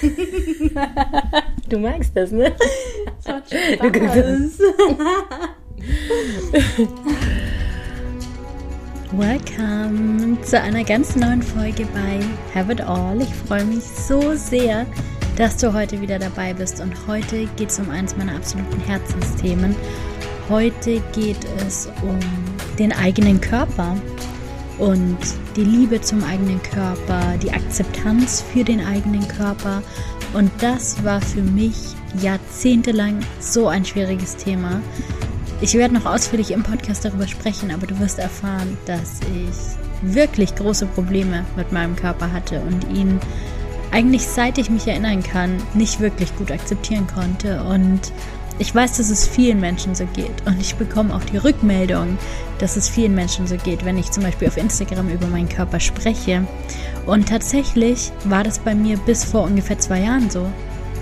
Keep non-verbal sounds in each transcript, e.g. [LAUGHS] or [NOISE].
[LAUGHS] du magst das, ne? Das macht Spaß. [LAUGHS] Welcome zu einer ganz neuen Folge bei Have It All. Ich freue mich so sehr, dass du heute wieder dabei bist. Und heute geht es um eines meiner absoluten Herzensthemen. Heute geht es um den eigenen Körper und die Liebe zum eigenen Körper, die Akzeptanz für den eigenen Körper. Und das war für mich jahrzehntelang so ein schwieriges Thema. Ich werde noch ausführlich im Podcast darüber sprechen, aber du wirst erfahren, dass ich wirklich große Probleme mit meinem Körper hatte und ihn eigentlich seit ich mich erinnern kann, nicht wirklich gut akzeptieren konnte. Und ich weiß, dass es vielen Menschen so geht. Und ich bekomme auch die Rückmeldung, dass es vielen Menschen so geht, wenn ich zum Beispiel auf Instagram über meinen Körper spreche. Und tatsächlich war das bei mir bis vor ungefähr zwei Jahren so,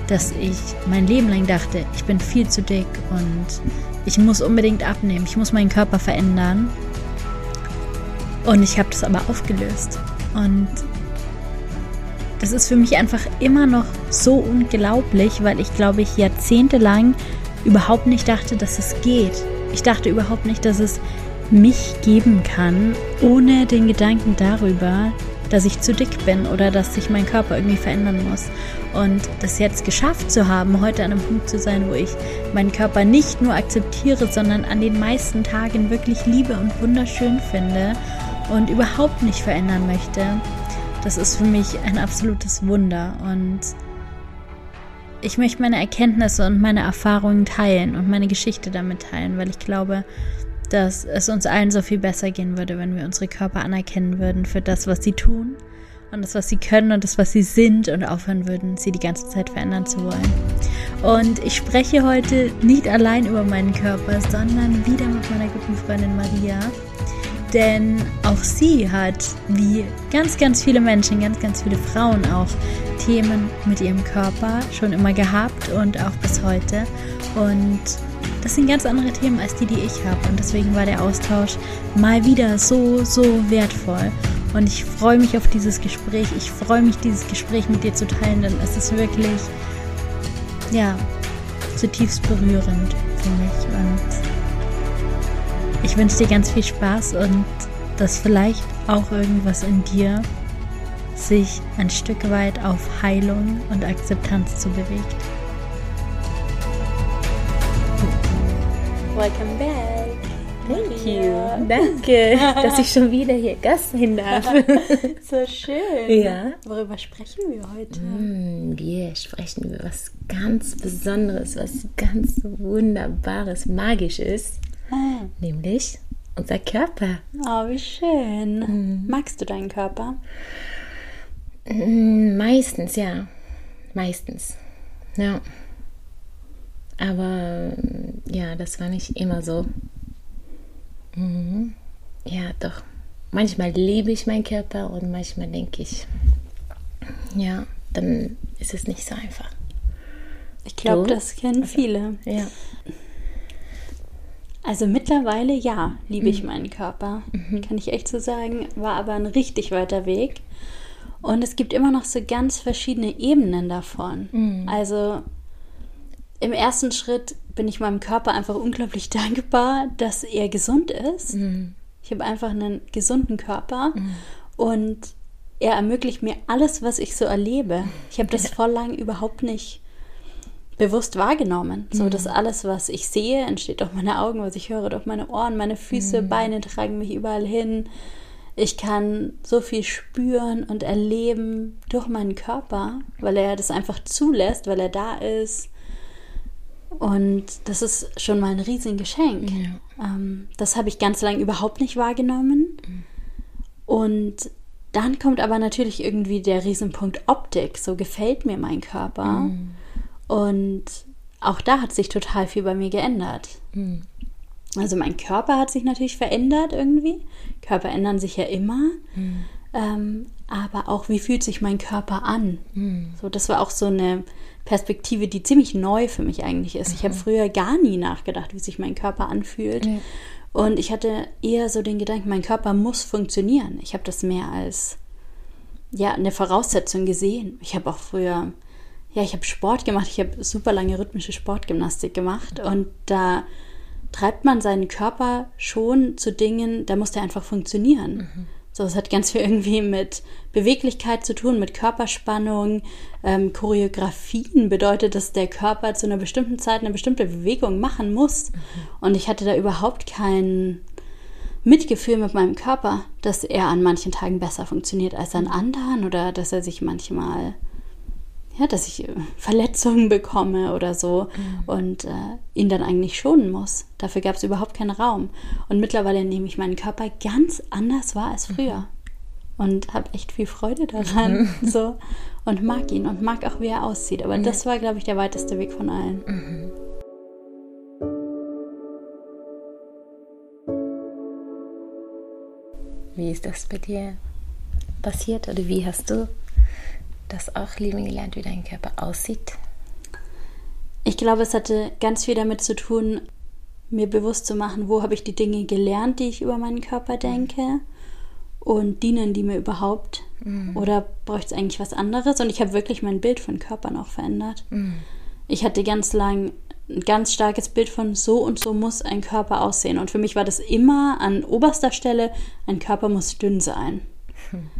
dass ich mein Leben lang dachte, ich bin viel zu dick und ich muss unbedingt abnehmen, ich muss meinen Körper verändern. Und ich habe das aber aufgelöst. Und das ist für mich einfach immer noch so unglaublich, weil ich glaube ich jahrzehntelang überhaupt nicht dachte, dass es geht. Ich dachte überhaupt nicht, dass es mich geben kann, ohne den Gedanken darüber, dass ich zu dick bin oder dass sich mein Körper irgendwie verändern muss. Und das jetzt geschafft zu haben, heute an einem Punkt zu sein, wo ich meinen Körper nicht nur akzeptiere, sondern an den meisten Tagen wirklich liebe und wunderschön finde und überhaupt nicht verändern möchte, das ist für mich ein absolutes Wunder. Und ich möchte meine Erkenntnisse und meine Erfahrungen teilen und meine Geschichte damit teilen, weil ich glaube, dass es uns allen so viel besser gehen würde, wenn wir unsere Körper anerkennen würden für das, was sie tun und das, was sie können und das, was sie sind und aufhören würden, sie die ganze Zeit verändern zu wollen. Und ich spreche heute nicht allein über meinen Körper, sondern wieder mit meiner guten Freundin Maria. Denn auch sie hat, wie ganz, ganz viele Menschen, ganz, ganz viele Frauen auch, Themen mit ihrem Körper schon immer gehabt und auch bis heute. Und das sind ganz andere Themen als die, die ich habe. Und deswegen war der Austausch mal wieder so, so wertvoll. Und ich freue mich auf dieses Gespräch. Ich freue mich, dieses Gespräch mit dir zu teilen, denn es ist wirklich, ja, zutiefst berührend für mich. Und ich wünsche dir ganz viel Spaß und dass vielleicht auch irgendwas in dir sich ein Stück weit auf Heilung und Akzeptanz zu bewegt. Welcome back. Thank you. Danke, [LAUGHS] dass ich schon wieder hier Gast sein darf. [LAUGHS] so schön. Ja. Worüber sprechen wir heute? Mm, Wir sprechen über was ganz Besonderes, was ganz Wunderbares, Magisches, Nämlich unser Körper. Oh, wie schön. Magst du deinen Körper? Mm, Meistens, ja. Meistens. Ja. Aber mm, ja, das war nicht immer so. Mhm. Ja, doch. Manchmal liebe ich meinen Körper und manchmal denke ich, ja, dann ist es nicht so einfach. Ich glaube, das kennen viele. Ja. Also mittlerweile ja, liebe ich meinen Körper. Kann ich echt so sagen. War aber ein richtig weiter Weg. Und es gibt immer noch so ganz verschiedene Ebenen davon. Also im ersten Schritt bin ich meinem Körper einfach unglaublich [LAUGHS] dankbar, dass er gesund ist. Ich habe einfach einen gesunden Körper und er ermöglicht mir alles, was ich so erlebe. Ich habe das vor lang überhaupt nicht bewusst wahrgenommen. So, dass alles, was ich sehe, entsteht durch meine Augen, was ich höre, durch meine Ohren, meine Füße, Beine tragen mich überall hin. Ich kann so viel spüren und erleben durch meinen Körper, weil er das einfach zulässt, weil er da ist. Und das ist schon mal ein Riesengeschenk. Ähm, das habe ich ganz lange überhaupt nicht wahrgenommen. Und dann kommt aber natürlich irgendwie der Riesenpunkt Optik. So gefällt mir mein Körper. Und auch da hat sich total viel bei mir geändert. Also mein Körper hat sich natürlich verändert irgendwie. Körper ändern sich ja immer. Ähm, aber auch, wie fühlt sich mein Körper an? So, das war auch so eine Perspektive, die ziemlich neu für mich eigentlich ist. Ich habe früher gar nie nachgedacht, wie sich mein Körper anfühlt. Ja. Und ich hatte eher so den Gedanken, mein Körper muss funktionieren. Ich habe das mehr als ja eine Voraussetzung gesehen. Ich habe auch früher ja, ich habe Sport gemacht. Ich habe super lange rhythmische Sportgymnastik gemacht und da treibt man seinen Körper schon zu Dingen, da muss der einfach funktionieren. Mhm. So, es hat ganz viel irgendwie mit Beweglichkeit zu tun, mit Körperspannung. Ähm, Choreografien bedeutet, dass der Körper zu einer bestimmten Zeit eine bestimmte Bewegung machen muss. Mhm. Und ich hatte da überhaupt kein Mitgefühl mit meinem Körper, dass er an manchen Tagen besser funktioniert als an anderen oder dass er sich manchmal ja, dass ich äh, Verletzungen bekomme oder so mhm. und äh, ihn dann eigentlich schonen muss. Dafür gab es überhaupt keinen Raum. Und mittlerweile nehme ich meinen Körper ganz anders wahr als früher mhm. und habe echt viel Freude daran. Mhm. [LAUGHS] So und mag ihn und mag auch, wie er aussieht. Aber das war, glaube ich, der weiteste Weg von allen. Mhm. Wie ist das bei dir passiert oder wie hast du das auch lieben gelernt, wie dein Körper aussieht? Ich glaube, es hatte ganz viel damit zu tun, mir bewusst zu machen, wo habe ich die Dinge gelernt, die ich über meinen Körper denke und dienen die mir überhaupt mhm. oder bräuchte es eigentlich was anderes? Und ich habe wirklich mein Bild von Körpern auch verändert. Mhm. Ich hatte ganz lang ein ganz starkes Bild von so und so muss ein Körper aussehen. Und für mich war das immer an oberster Stelle, ein Körper muss dünn sein. Mhm.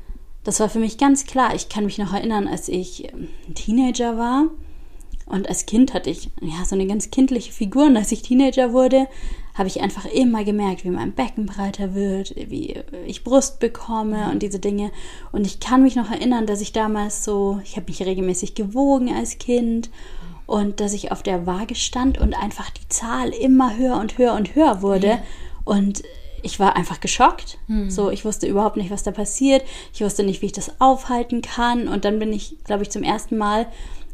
Das war für mich ganz klar. Ich kann mich noch erinnern, als ich ein ähm, Teenager war. Und als Kind hatte ich ja so eine ganz kindliche Figur. Und als ich Teenager wurde, habe ich einfach immer gemerkt, wie mein Becken breiter wird, wie ich Brust bekomme und diese Dinge. Und ich kann mich noch erinnern, dass ich damals so, ich habe mich regelmäßig gewogen als Kind und dass ich auf der Waage stand und einfach die Zahl immer höher und höher und höher wurde. Ja. Und ich war einfach geschockt. Hm. So, ich wusste überhaupt nicht, was da passiert. Ich wusste nicht, wie ich das aufhalten kann. Und dann bin ich, glaube ich, zum ersten Mal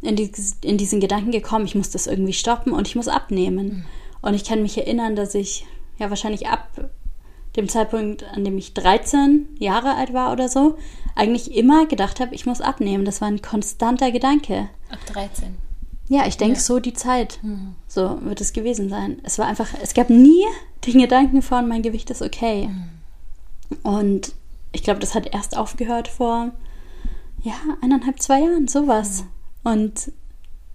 in, die, in diesen Gedanken gekommen, ich muss das irgendwie stoppen und ich muss abnehmen. Hm. Und ich kann mich erinnern, dass ich ja wahrscheinlich ab dem Zeitpunkt, an dem ich 13 Jahre alt war oder so, eigentlich immer gedacht habe, ich muss abnehmen. Das war ein konstanter Gedanke. Ab 13. Ja, ich denke, ja. so die Zeit. Mhm. So wird es gewesen sein. Es war einfach, es gab nie den Gedanken von, mein Gewicht ist okay. Mhm. Und ich glaube, das hat erst aufgehört vor, ja, eineinhalb, zwei Jahren, sowas. Mhm. Und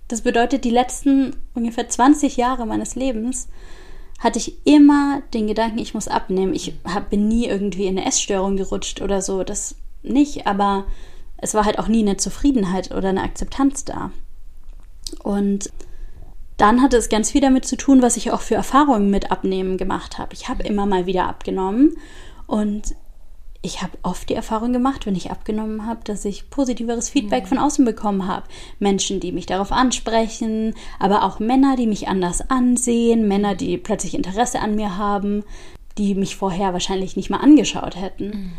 das bedeutet, die letzten ungefähr 20 Jahre meines Lebens hatte ich immer den Gedanken, ich muss abnehmen. Ich hab, bin nie irgendwie in eine Essstörung gerutscht oder so, das nicht, aber es war halt auch nie eine Zufriedenheit oder eine Akzeptanz da. Und dann hatte es ganz viel damit zu tun, was ich auch für Erfahrungen mit Abnehmen gemacht habe. Ich habe immer mal wieder abgenommen und ich habe oft die Erfahrung gemacht, wenn ich abgenommen habe, dass ich positiveres Feedback von außen bekommen habe. Menschen, die mich darauf ansprechen, aber auch Männer, die mich anders ansehen, Männer, die plötzlich Interesse an mir haben, die mich vorher wahrscheinlich nicht mal angeschaut hätten. Mhm.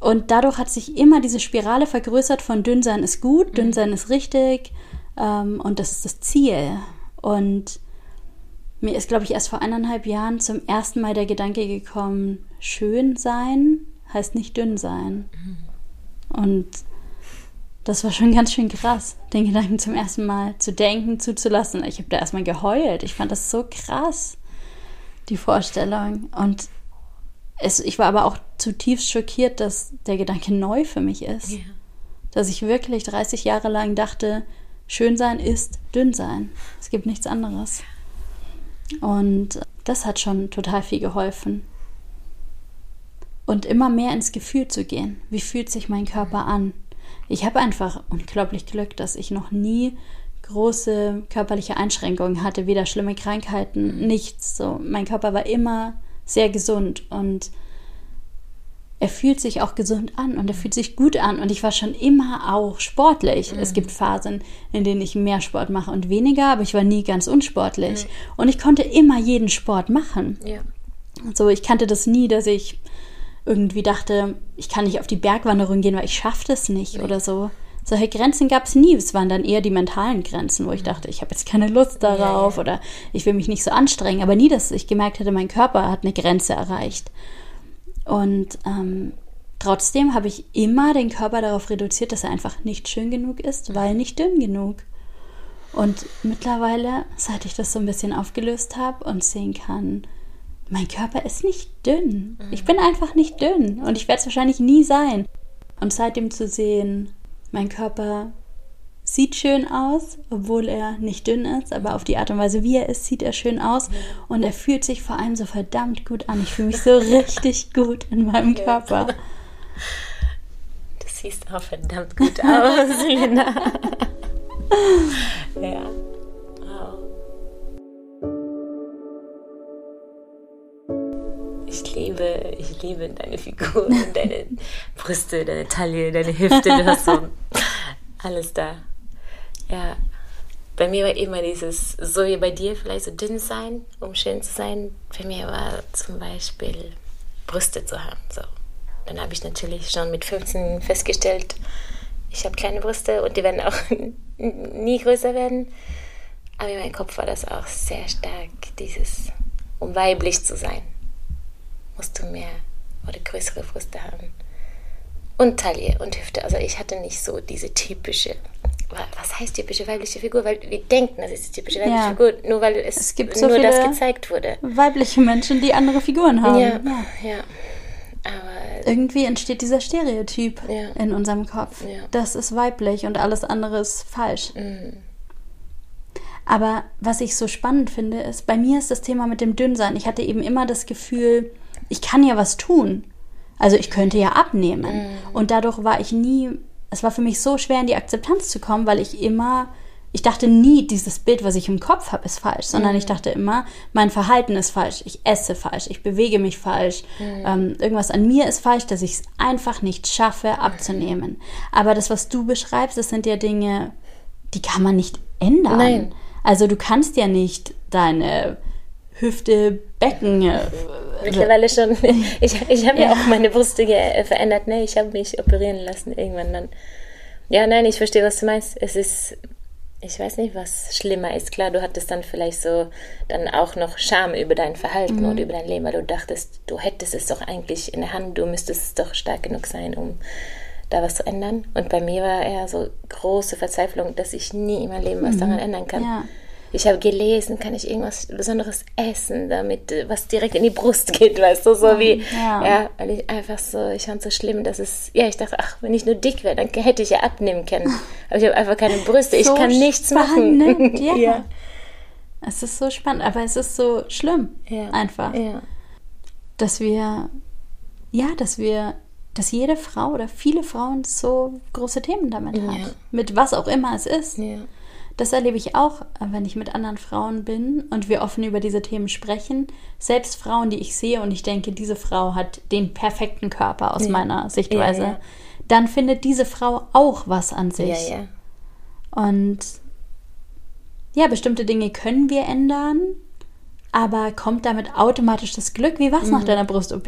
Und dadurch hat sich immer diese Spirale vergrößert von dünn sein ist gut, dünn mhm. sein ist richtig, ähm, und das ist das Ziel. Und mir ist, glaube ich, erst vor eineinhalb Jahren zum ersten Mal der Gedanke gekommen, schön sein heißt nicht dünn sein. Und das war schon ganz schön krass, den Gedanken zum ersten Mal zu denken, zuzulassen. Ich habe da erstmal geheult. Ich fand das so krass, die Vorstellung. Und es, ich war aber auch zutiefst schockiert, dass der Gedanke neu für mich ist. Yeah. Dass ich wirklich 30 Jahre lang dachte, Schön sein ist dünn sein. Es gibt nichts anderes. Und das hat schon total viel geholfen. Und immer mehr ins Gefühl zu gehen. Wie fühlt sich mein Körper an? Ich habe einfach unglaublich Glück, dass ich noch nie große körperliche Einschränkungen hatte, weder schlimme Krankheiten, nichts. So, mein Körper war immer sehr gesund und er fühlt sich auch gesund an und er fühlt sich gut an. Und ich war schon immer auch sportlich. Mhm. Es gibt Phasen, in denen ich mehr Sport mache und weniger, aber ich war nie ganz unsportlich. Mhm. Und ich konnte immer jeden Sport machen. Ja. So, ich kannte das nie, dass ich irgendwie dachte, ich kann nicht auf die Bergwanderung gehen, weil ich schaffe das nicht nee. oder so. Solche Grenzen gab es nie. Es waren dann eher die mentalen Grenzen, wo ich mhm. dachte, ich habe jetzt keine Lust darauf ja, ja. oder ich will mich nicht so anstrengen. Aber nie, dass ich gemerkt hätte, mein Körper hat eine Grenze erreicht. Und ähm, trotzdem habe ich immer den Körper darauf reduziert, dass er einfach nicht schön genug ist, weil nicht dünn genug. Und mittlerweile, seit ich das so ein bisschen aufgelöst habe und sehen kann, mein Körper ist nicht dünn. Ich bin einfach nicht dünn und ich werde es wahrscheinlich nie sein. Und seitdem zu sehen, mein Körper sieht schön aus, obwohl er nicht dünn ist, aber auf die Art und Weise, wie er ist, sieht er schön aus. Und er fühlt sich vor allem so verdammt gut an. Ich fühle mich so richtig gut in meinem Körper. Du siehst auch verdammt gut aus, [LAUGHS] Linda. ja. Ich liebe, ich liebe deine Figur, deine Brüste, deine Taille, deine Hüfte, du hast so [LAUGHS] alles da. Ja, bei mir war immer dieses, so wie bei dir, vielleicht so dünn sein, um schön zu sein. Bei mir war zum Beispiel Brüste zu haben. So. Dann habe ich natürlich schon mit 15 festgestellt, ich habe kleine Brüste und die werden auch [LAUGHS] nie größer werden. Aber in meinem Kopf war das auch sehr stark, dieses, um weiblich zu sein musst du mehr oder größere Brüste haben. Und Taille und Hüfte. Also ich hatte nicht so diese typische, was heißt typische weibliche Figur? Weil wir denken, das ist die typische weibliche ja. Figur, nur weil es, es gibt so nur das gezeigt wurde. Weibliche Menschen, die andere Figuren haben. Ja, ja. ja. Aber irgendwie entsteht dieser Stereotyp ja. in unserem Kopf. Das ist weiblich und alles andere ist falsch. Mhm. Aber was ich so spannend finde, ist, bei mir ist das Thema mit dem Dünnsein. Ich hatte eben immer das Gefühl, ich kann ja was tun. Also ich könnte ja abnehmen. Mhm. Und dadurch war ich nie, es war für mich so schwer in die Akzeptanz zu kommen, weil ich immer, ich dachte nie, dieses Bild, was ich im Kopf habe, ist falsch, sondern mhm. ich dachte immer, mein Verhalten ist falsch, ich esse falsch, ich bewege mich falsch, mhm. ähm, irgendwas an mir ist falsch, dass ich es einfach nicht schaffe abzunehmen. Aber das, was du beschreibst, das sind ja Dinge, die kann man nicht ändern. Nein. Also du kannst ja nicht deine Hüfte, Becken. Äh, Mittlerweile schon. [LAUGHS] Ich, ich habe ja. ja. auch meine Brüste äh, verändert. Ne? Ich habe mich operieren lassen irgendwann dann. Ja, nein, ich verstehe, was du meinst. Es ist, ich weiß nicht, was schlimmer ist. Klar, du hattest dann vielleicht so dann auch noch Scham über dein Verhalten mhm. oder über dein Leben, weil du dachtest, du hättest es doch eigentlich in der Hand, du müsstest doch stark genug sein, um da was zu ändern. Und bei mir war eher so große Verzweiflung, dass ich nie in meinem Leben was mhm. daran ändern kann. Ja ich habe gelesen, kann ich irgendwas Besonderes essen, damit äh, was direkt in die Brust geht, weißt du, so wie, ja, ja weil ich einfach so, ich fand es so schlimm, dass es, ja, ich dachte, ach, wenn ich nur dick wäre, dann hätte ich ja abnehmen können. [LAUGHS] Aber ich habe einfach keine Brüste, ich kann nichts spannend, machen. [LAUGHS] Ja. ja. Es ist so spannend, aber es ist so schlimm, ja. einfach. Ja. Dass wir, ja, dass wir dass jede Frau oder viele Frauen so große Themen damit ja. hat. Mit was auch immer es ist. Ja. Das erlebe ich auch, wenn ich mit anderen Frauen bin und wir offen über diese Themen sprechen. Selbst Frauen, die ich sehe und ich denke, diese Frau hat den perfekten Körper aus ja. meiner Sichtweise, ja, ja. dann findet diese Frau auch was an sich. Und ja, bestimmte Dinge können wir ändern, aber kommt damit automatisch das Glück? Wie war es mhm. nach deiner Brust-OP?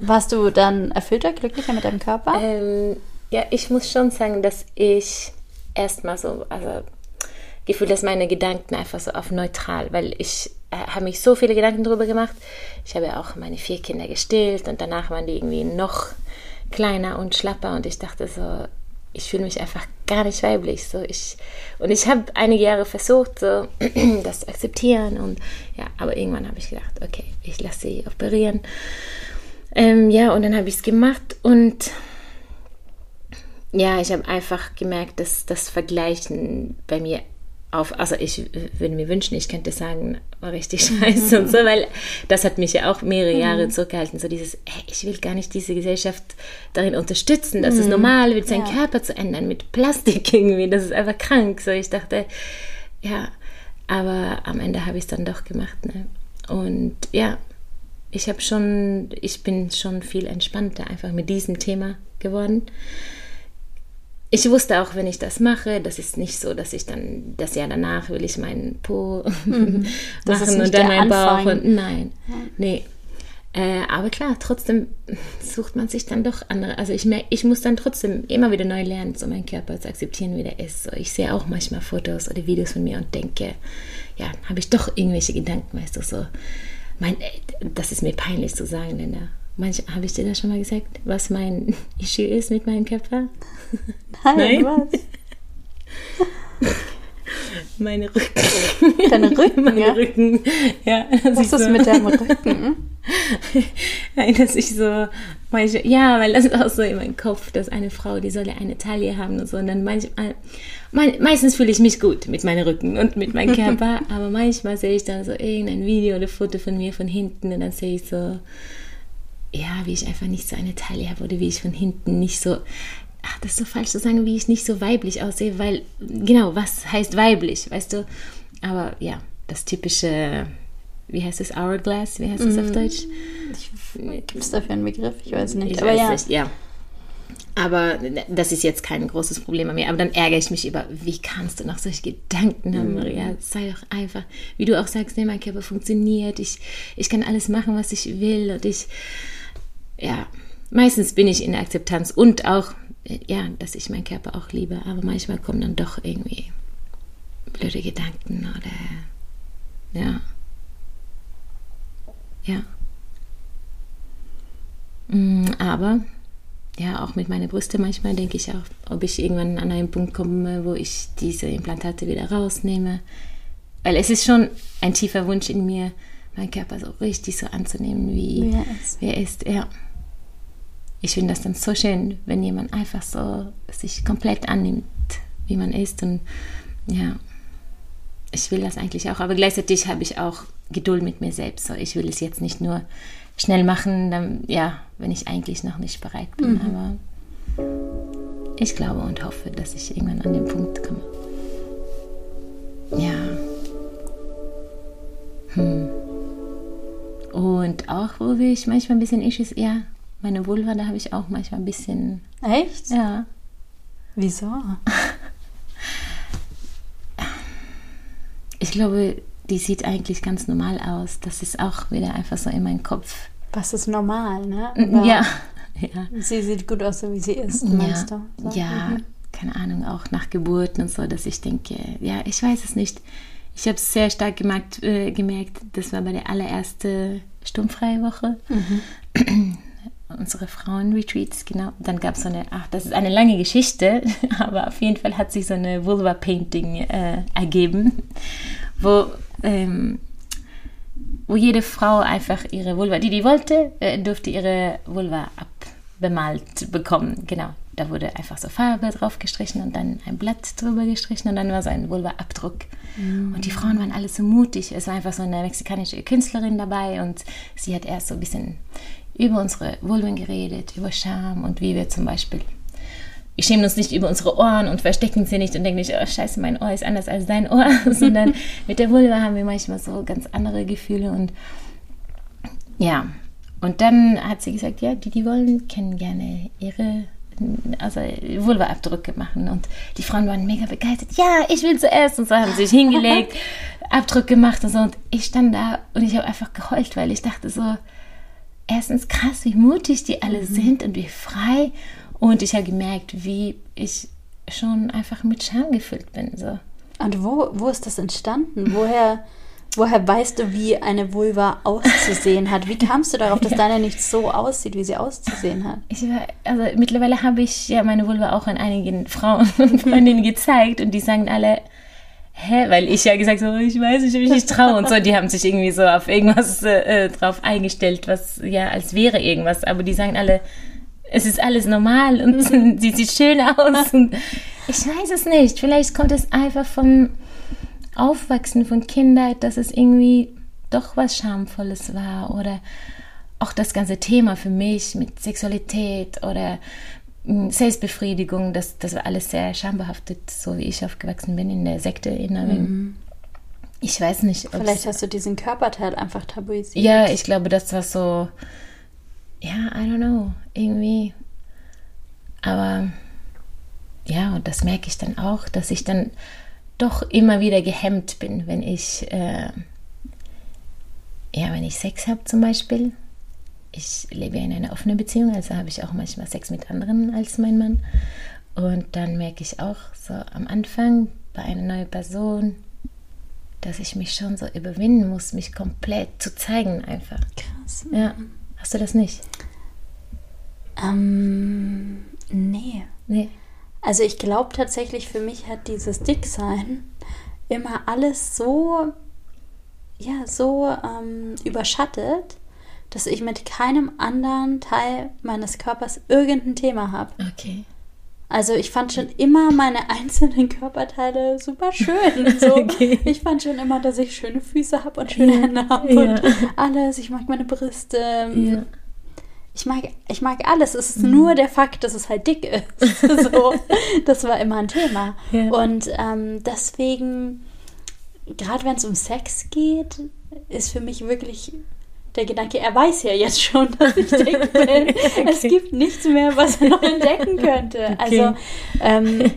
Warst du dann erfüllter, glücklicher mit deinem Körper? Ähm, ja, ich muss schon sagen, dass ich erstmal so, also Gefühl, dass meine Gedanken einfach so auf neutral, weil ich äh, habe mich so viele Gedanken darüber gemacht. Ich habe ja auch meine vier Kinder gestillt und danach waren die irgendwie noch kleiner und schlapper und ich dachte so, ich fühle mich einfach gar nicht weiblich. So ich, und ich habe einige Jahre versucht, so, [CLEARS THROAT] das zu akzeptieren. Und ja, aber irgendwann habe ich gedacht, okay, ich lasse sie operieren. Ähm, ja, und dann habe ich es gemacht und ja, ich habe einfach gemerkt, dass das Vergleichen bei mir auf, also ich würde mir wünschen, ich könnte sagen, war richtig [LAUGHS] scheiße und so, [LAUGHS] weil das hat mich ja auch mehrere Jahre mhm. zurückgehalten, so dieses, hey, ich will gar nicht diese Gesellschaft darin unterstützen, dass mhm. es normal wird, seinen ja. Körper zu ändern mit Plastik [LAUGHS] irgendwie, das ist einfach krank, so ich dachte, ja, aber am Ende habe ich es dann doch gemacht, ne? und ja, ich habe schon, ich bin schon viel entspannter einfach mit diesem Thema geworden ich wusste auch, wenn ich das mache, das ist nicht so, dass ich dann das Jahr danach will ich meinen Po [LAUGHS] mhm. machen und dann meinen Bauch und nein, ja. nee. Äh, aber klar, trotzdem sucht man sich dann doch andere. Also ich merke, ich muss dann trotzdem immer wieder neu lernen, so meinen Körper zu akzeptieren, wie der ist. So, ich sehe auch manchmal Fotos oder Videos von mir und denke, ja, habe ich doch irgendwelche Gedanken, weißt du, so. Mein, das ist mir peinlich zu sagen, Linda. Habe ich dir das schon mal gesagt, was mein [LAUGHS] Issue ist mit meinem Körper? Nein, Nein? was? [LAUGHS] Meine Rücken. Deine Rücken? Meine ja? Rücken. Ja. Was ist so, mit deinem Rücken? [LAUGHS] Nein, dass ich so, manche, ja, weil das ist auch so in meinem Kopf, dass eine Frau, die soll ja eine Taille haben und so. Und dann manchmal, mein, meistens fühle ich mich gut mit meinem Rücken und mit meinem Körper, aber manchmal sehe ich dann so irgendein Video oder Foto von mir von hinten und dann sehe ich so, ja, wie ich einfach nicht so eine Taille habe oder wie ich von hinten nicht so, ach, das ist so falsch zu sagen, wie ich nicht so weiblich aussehe, weil, genau, was heißt weiblich, weißt du? Aber ja, das typische, wie heißt es, Hourglass, wie heißt es auf Deutsch? Gibt es dafür einen Begriff? Ich weiß nicht. Ich aber weiß ja. nicht, ja. Aber das ist jetzt kein großes Problem an mir. Aber dann ärgere ich mich über, wie kannst du noch solche Gedanken haben, Maria? Sei doch einfach, wie du auch sagst, nee, mein Körper funktioniert, ich, ich kann alles machen, was ich will und ich, ja, meistens bin ich in der Akzeptanz und auch, ja, dass ich meinen Körper auch liebe. Aber manchmal kommen dann doch irgendwie blöde Gedanken oder, ja. Ja. Mm, Aber ja, auch mit meinen Brüsten manchmal denke ich auch, ob ich irgendwann an einen Punkt komme, wo ich diese Implantate wieder rausnehme. Weil es ist schon ein tiefer Wunsch in mir, meinen Körper so richtig so anzunehmen, wie, er wie er ist. Ja. Ich finde das dann so schön, wenn jemand einfach so sich komplett annimmt, wie man ist. Und ja, ich will das eigentlich auch. Aber gleichzeitig habe ich auch Geduld mit mir selbst. So, ich will es jetzt nicht nur schnell machen, dann, ja, wenn ich eigentlich noch nicht bereit bin. Aber ich glaube und hoffe, dass ich irgendwann an den Punkt komme. Ja. Hm. Und auch, wo ich manchmal ein bisschen Issues, ja, meine Vulva, da habe ich auch manchmal ein bisschen, Echt? ja, Wieso? [LAUGHS] ich glaube, die sieht eigentlich ganz normal aus. Das ist auch wieder einfach so in meinem Kopf. Was ist normal, ne? Ja, Aber [LAUGHS] ja. Sie sieht gut aus, so wie sie ist, meinst ja, du? So. Ja, Mhm. keine Ahnung, auch nach Geburten und so, dass ich denke, ja, ich weiß es nicht. Ich habe es sehr stark gemerkt, äh, gemerkt, das war bei der allerersten sturmfreie Woche. Mhm. [CLEARS THROAT] Unsere Frauenretreats, genau. Dann gab es so eine, ach, das ist eine lange Geschichte, [LAUGHS] aber auf jeden Fall hat sich so eine Vulva-Painting äh, ergeben, wo ähm, wo jede Frau einfach ihre Vulva, die die wollte, äh, durfte ihre Vulva abbemalt bekommen. Genau, da wurde einfach so Farbe drauf gestrichen und dann ein Blatt drüber gestrichen und dann war so ein Vulva-Abdruck. Und die Frauen waren alle so mutig. Es war einfach so eine mexikanische Künstlerin dabei und sie hat erst so ein bisschen über unsere Vulven geredet, über Scham und wie wir zum Beispiel wir schämen uns nicht über unsere Ohren und verstecken sie nicht und denken nicht, oh scheiße, mein Ohr ist anders als dein Ohr, [LAUGHS] sondern mit der Vulva haben wir manchmal so ganz andere Gefühle und ja. Und dann hat sie gesagt, ja, die, die wollen, können gerne ihre also Vulva-Abdrücke machen und die Frauen waren mega begeistert. Ja, ich will zuerst und so haben sie sich hingelegt, [LAUGHS] Abdruck gemacht und so und ich stand da und ich habe einfach geheult, weil ich dachte so, erstens krass, wie mutig die alle sind und wie frei und ich habe gemerkt, wie ich schon einfach mit Scham gefüllt bin. So. Und wo, wo ist das entstanden? Woher, woher weißt du, wie eine Vulva auszusehen hat? Wie kamst du darauf, dass [LAUGHS] deine nicht so aussieht, wie sie auszusehen hat? Ich war, also mittlerweile habe ich ja meine Vulva auch an einigen Frauen [LAUGHS] und Freundinnen gezeigt und die sagen alle, hä, weil ich ja gesagt habe, ich weiß nicht, ob ich nicht traue und so. Die haben sich irgendwie so auf irgendwas äh, drauf eingestellt, was ja als wäre irgendwas, aber die sagen alle, es ist alles normal und [LAUGHS] sie sieht schön aus. Und ich weiß es nicht. Vielleicht kommt es einfach vom Aufwachsen von Kindheit, dass es irgendwie doch was Schamvolles war oder auch das ganze Thema für mich mit Sexualität oder Selbstbefriedigung, das, das war alles sehr schambehaftet, so wie ich aufgewachsen bin in der Sekte in Erwin. Ich weiß nicht. Vielleicht hast du diesen Körperteil einfach tabuisiert. ja, ich glaube, das war so, ja, I don't know, irgendwie. Aber ja, und das merke ich dann auch, dass ich dann doch immer wieder gehemmt bin, wenn ich, äh, ja, wenn ich Sex habe zum Beispiel. Ich lebe ja in einer offenen Beziehung, also habe ich auch manchmal Sex mit anderen als mein Mann. Und dann merke ich auch so am Anfang bei einer neuen Person, dass ich mich schon so überwinden muss, mich komplett zu zeigen einfach. Krass. Ja, hast du das nicht? Ähm, nee. Nee. Also ich glaube tatsächlich, für mich hat dieses Dicksein immer alles so, ja, so ähm, überschattet, dass ich mit keinem anderen Teil meines Körpers irgendein Thema habe. Okay. Also ich fand schon immer meine einzelnen Körperteile super schön. [LAUGHS] So. Okay. Ich fand schon immer, dass ich schöne Füße habe und schöne ja. Hände habe ja. und alles. Ich mag meine Brüste. Ja. Ich mag, ich mag alles. Es ist mhm. nur der Fakt, dass es halt dick ist. [LAUGHS] so. Das war immer ein Thema. Und ähm, deswegen, gerade wenn es um Sex geht, ist für mich wirklich der Gedanke, er weiß ja jetzt schon, [LAUGHS] dass ich dick bin. okay. Es gibt nichts mehr, was er noch entdecken könnte. Okay. Also, ähm,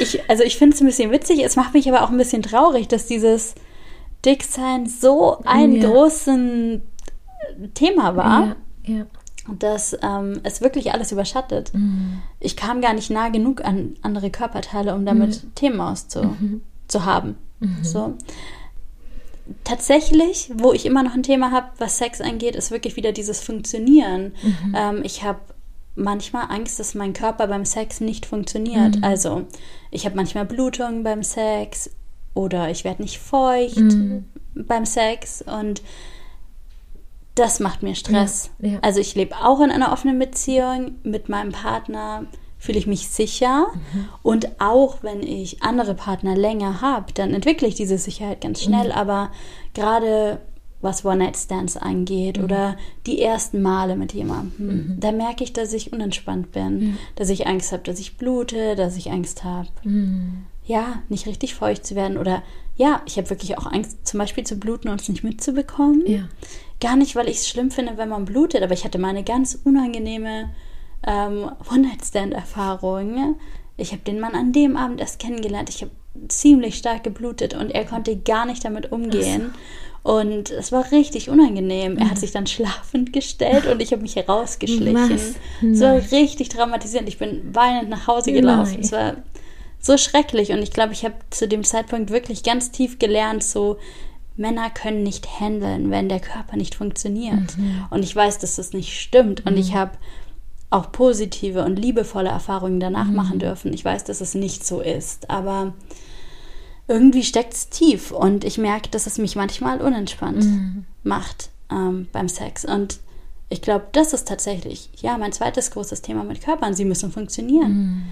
ich, also ich finde es ein bisschen witzig, es macht mich aber auch ein bisschen traurig, dass dieses Dicksein so ein ja. großes Thema war. Ja. ja. Dass ähm, es wirklich alles überschattet. Mhm. Ich kam gar nicht nah genug an andere Körperteile, um damit mhm. Themen auszuhaben. Mhm. mhm. So tatsächlich, wo ich immer noch ein Thema habe, was Sex angeht, ist wirklich wieder dieses Funktionieren. Mhm. Ähm, ich habe manchmal Angst, dass mein Körper beim Sex nicht funktioniert. Mhm. Also ich habe manchmal Blutungen beim Sex oder ich werde nicht feucht mhm. beim Sex und das macht mir Stress. Ja, ja. Also ich lebe auch in einer offenen Beziehung mit meinem Partner fühle ich mich sicher. Mhm. Und auch wenn ich andere Partner länger habe, dann entwickle ich diese Sicherheit ganz schnell. Mhm. Aber gerade was One-Night-Stands angeht mhm. oder die ersten Male mit jemandem, mhm. da merke ich, dass ich unentspannt bin, mhm. dass ich Angst habe, dass ich blute, dass ich Angst habe, mhm. ja, nicht richtig feucht zu werden oder ja, ich habe wirklich auch Angst, zum Beispiel zu bluten und es nicht mitzubekommen. Ja. Gar nicht, weil ich es schlimm finde, wenn man blutet, aber ich hatte mal eine ganz unangenehme ähm, One-Night-Stand-Erfahrung. Ich habe den Mann an dem Abend erst kennengelernt. Ich habe ziemlich stark geblutet und er konnte gar nicht damit umgehen. Und es war richtig unangenehm. Er hat sich dann schlafend gestellt und ich habe mich herausgeschlichen. Es war richtig traumatisierend. Ich bin weinend nach Hause gelaufen. Nein. Es war so schrecklich und ich glaube, ich habe zu dem Zeitpunkt wirklich ganz tief gelernt, so Männer können nicht handeln, wenn der Körper nicht funktioniert. Mhm. Und ich weiß, dass das nicht stimmt. Und mhm. ich habe auch positive und liebevolle Erfahrungen danach mhm. machen dürfen. Ich weiß, dass es nicht so ist, aber irgendwie steckt es tief und ich merke, dass es mich manchmal unentspannt mhm. macht ähm, beim Sex. Und ich glaube, das ist tatsächlich, ja, mein zweites großes Thema mit Körpern. Sie müssen funktionieren. Mhm.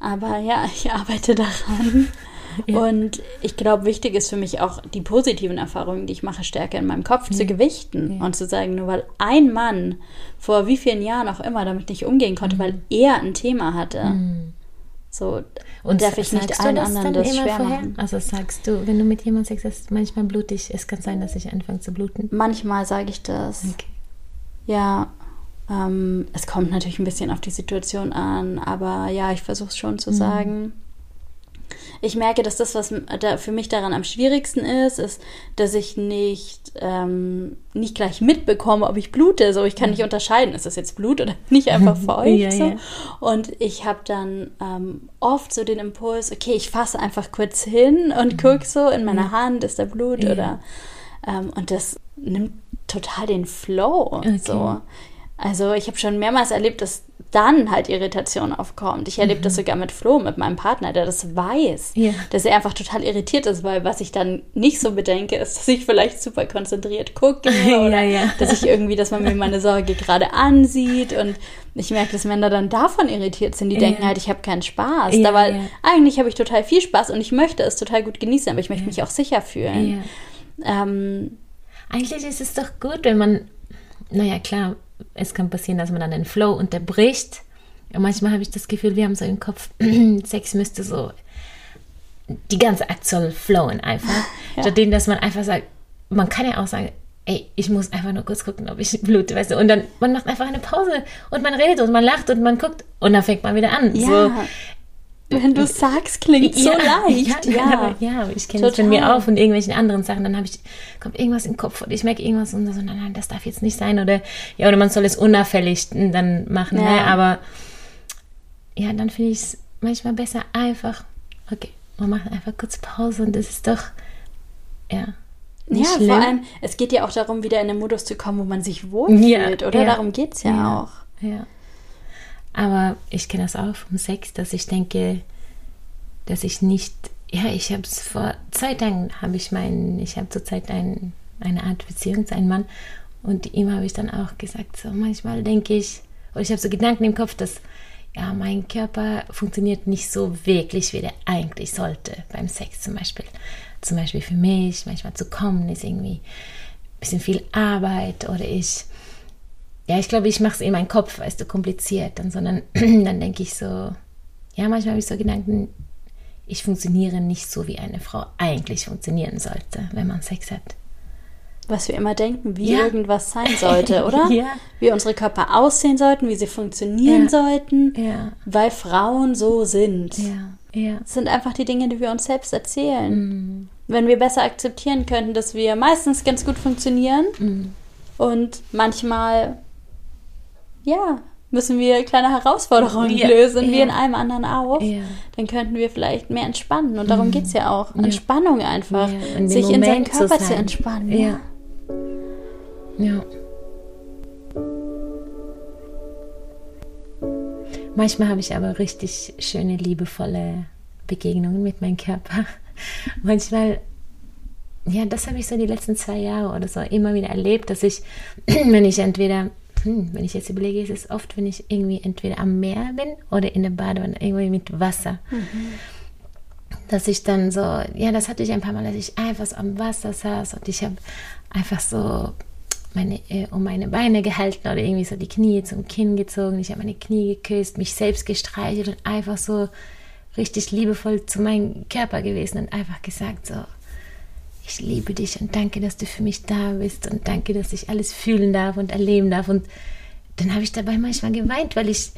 Aber ja, ich arbeite daran. Ja. Und ich glaube, wichtig ist für mich auch die positiven Erfahrungen, die ich mache, stärker in meinem Kopf ja. zu gewichten ja. und zu sagen, nur weil ein Mann vor wie vielen Jahren auch immer damit nicht umgehen konnte, mhm. weil er ein Thema hatte. Mhm. So und darf ich nicht allen das anderen das schwer vorher? machen. Also sagst du, wenn du mit jemandem Sex hast, manchmal blutig, es kann sein, dass ich anfange zu bluten? Manchmal sage ich das. Okay. Ja, ähm, es kommt natürlich ein bisschen auf die Situation an, aber ja, ich versuche es schon zu mhm. sagen ich merke, dass das, was da für mich daran am schwierigsten ist, ist, dass ich nicht, ähm, nicht gleich mitbekomme, ob ich blute. So, ich kann nicht mhm. unterscheiden, ist das jetzt Blut oder [LAUGHS] nicht einfach [LAUGHS] feucht. ja, so. ja. Und ich habe dann ähm, oft so den Impuls, okay, ich fasse einfach kurz hin und mhm. gucke so in meiner Hand, ist da Blut ja. oder ähm, und das nimmt total den Flow. Okay. So. Also ich habe schon mehrmals erlebt, dass dann halt Irritation aufkommt. Ich erlebe mhm. das sogar mit Flo, mit meinem Partner, der das weiß, ja. dass er einfach total irritiert ist, weil was ich dann nicht so bedenke, ist, dass ich vielleicht super konzentriert gucke [LAUGHS] oder ja, ja. dass ich irgendwie, dass man mir meine Sorge gerade ansieht und ich merke, dass Männer dann davon irritiert sind. Die denken halt, ich habe keinen Spaß. Ja, aber eigentlich habe ich total viel Spaß und ich möchte es total gut genießen, aber ich möchte mich auch sicher fühlen. Ähm, eigentlich ist es doch gut, wenn man, naja klar, es kann passieren, dass man dann den Flow unterbricht. Und manchmal habe ich das Gefühl, wir haben so im Kopf, [CLEARS THROAT] Sex müsste so, die ganze Akt soll flowen einfach. [LAUGHS] Ja. Stattdem, dass man einfach sagt, man kann ja auch sagen, ey, ich muss einfach nur kurz gucken, ob ich blute, weißt du. Und dann, man macht einfach eine Pause und man redet und man lacht und man guckt und dann fängt man wieder an. Ja. So, wenn du sagst, klingt ja, so leicht. Ja, ja. ja ich kenne das von mir auch und irgendwelchen anderen Sachen. Dann habe ich, kommt irgendwas im Kopf und ich merke irgendwas und so, nein, nein, das darf jetzt nicht sein. Oder ja, oder man soll es unauffällig dann machen. Ja. Ne? Aber ja, dann finde ich es manchmal besser einfach, okay, man macht einfach kurz Pause und das ist doch, ja. ja, schlimm. vor allem, es geht ja auch darum, wieder in den Modus zu kommen, wo man sich wohlfühlt, oder? Darum geht es ja, auch. Ja. Aber ich kenne das auch vom Sex, dass ich denke, dass ich nicht ja, ich habe es vor zwei Tagen, habe ich meinen, ich habe zurzeit ein, eine Art Beziehung zu einem Mann und ihm habe ich dann auch gesagt, so manchmal denke ich, oder ich habe so Gedanken im Kopf, dass ja, mein Körper funktioniert nicht so wirklich, wie der eigentlich sollte beim Sex zum Beispiel. Zum Beispiel für mich, manchmal zu kommen, ist irgendwie ein bisschen viel Arbeit oder ich, ja, ich glaube, ich mache es in meinem Kopf, weißt du, kompliziert, dann, sondern [CLEARS THROAT] dann denke ich so, ja, manchmal habe ich so Gedanken, ich funktioniere nicht so, wie eine Frau eigentlich funktionieren sollte, wenn man Sex hat. Was wir immer denken, wie ja. irgendwas sein [LAUGHS] sollte, oder? ja. Wie unsere Körper aussehen sollten, wie sie funktionieren ja. sollten, ja. weil Frauen so sind. Ja. Ja. Das sind einfach die Dinge, die wir uns selbst erzählen. Mhm. Wenn wir besser akzeptieren könnten, dass wir meistens ganz gut funktionieren mhm. und manchmal, ja, müssen wir kleine Herausforderungen ja, lösen, ja. wie in allem anderen auch, ja. dann könnten wir vielleicht mehr entspannen. Und darum mhm. geht es ja auch. Entspannung einfach. In sich Moment in seinen Körper zu, zu entspannen. Ja. ja. Manchmal habe ich aber richtig schöne, liebevolle Begegnungen mit meinem Körper. [LAUGHS] Manchmal, ja, das habe ich so die letzten zwei Jahre oder so immer wieder erlebt, dass ich, [CLEARS THROAT] wenn ich entweder hm, wenn ich jetzt überlege, ist es oft, wenn ich irgendwie entweder am Meer bin oder in der Badewanne, irgendwie mit Wasser. Mhm. Dass ich dann so, ja, das hatte ich ein paar Mal, dass ich einfach so am Wasser saß und ich habe einfach so meine, äh, um meine Beine gehalten oder irgendwie so die Knie zum Kinn gezogen. Ich habe meine Knie geküsst, mich selbst gestreichelt und einfach so richtig liebevoll zu meinem Körper gewesen und einfach gesagt so, ich liebe dich und danke, dass du für mich da bist und danke, dass ich alles fühlen darf und erleben darf. Und dann habe ich dabei manchmal geweint, weil ich,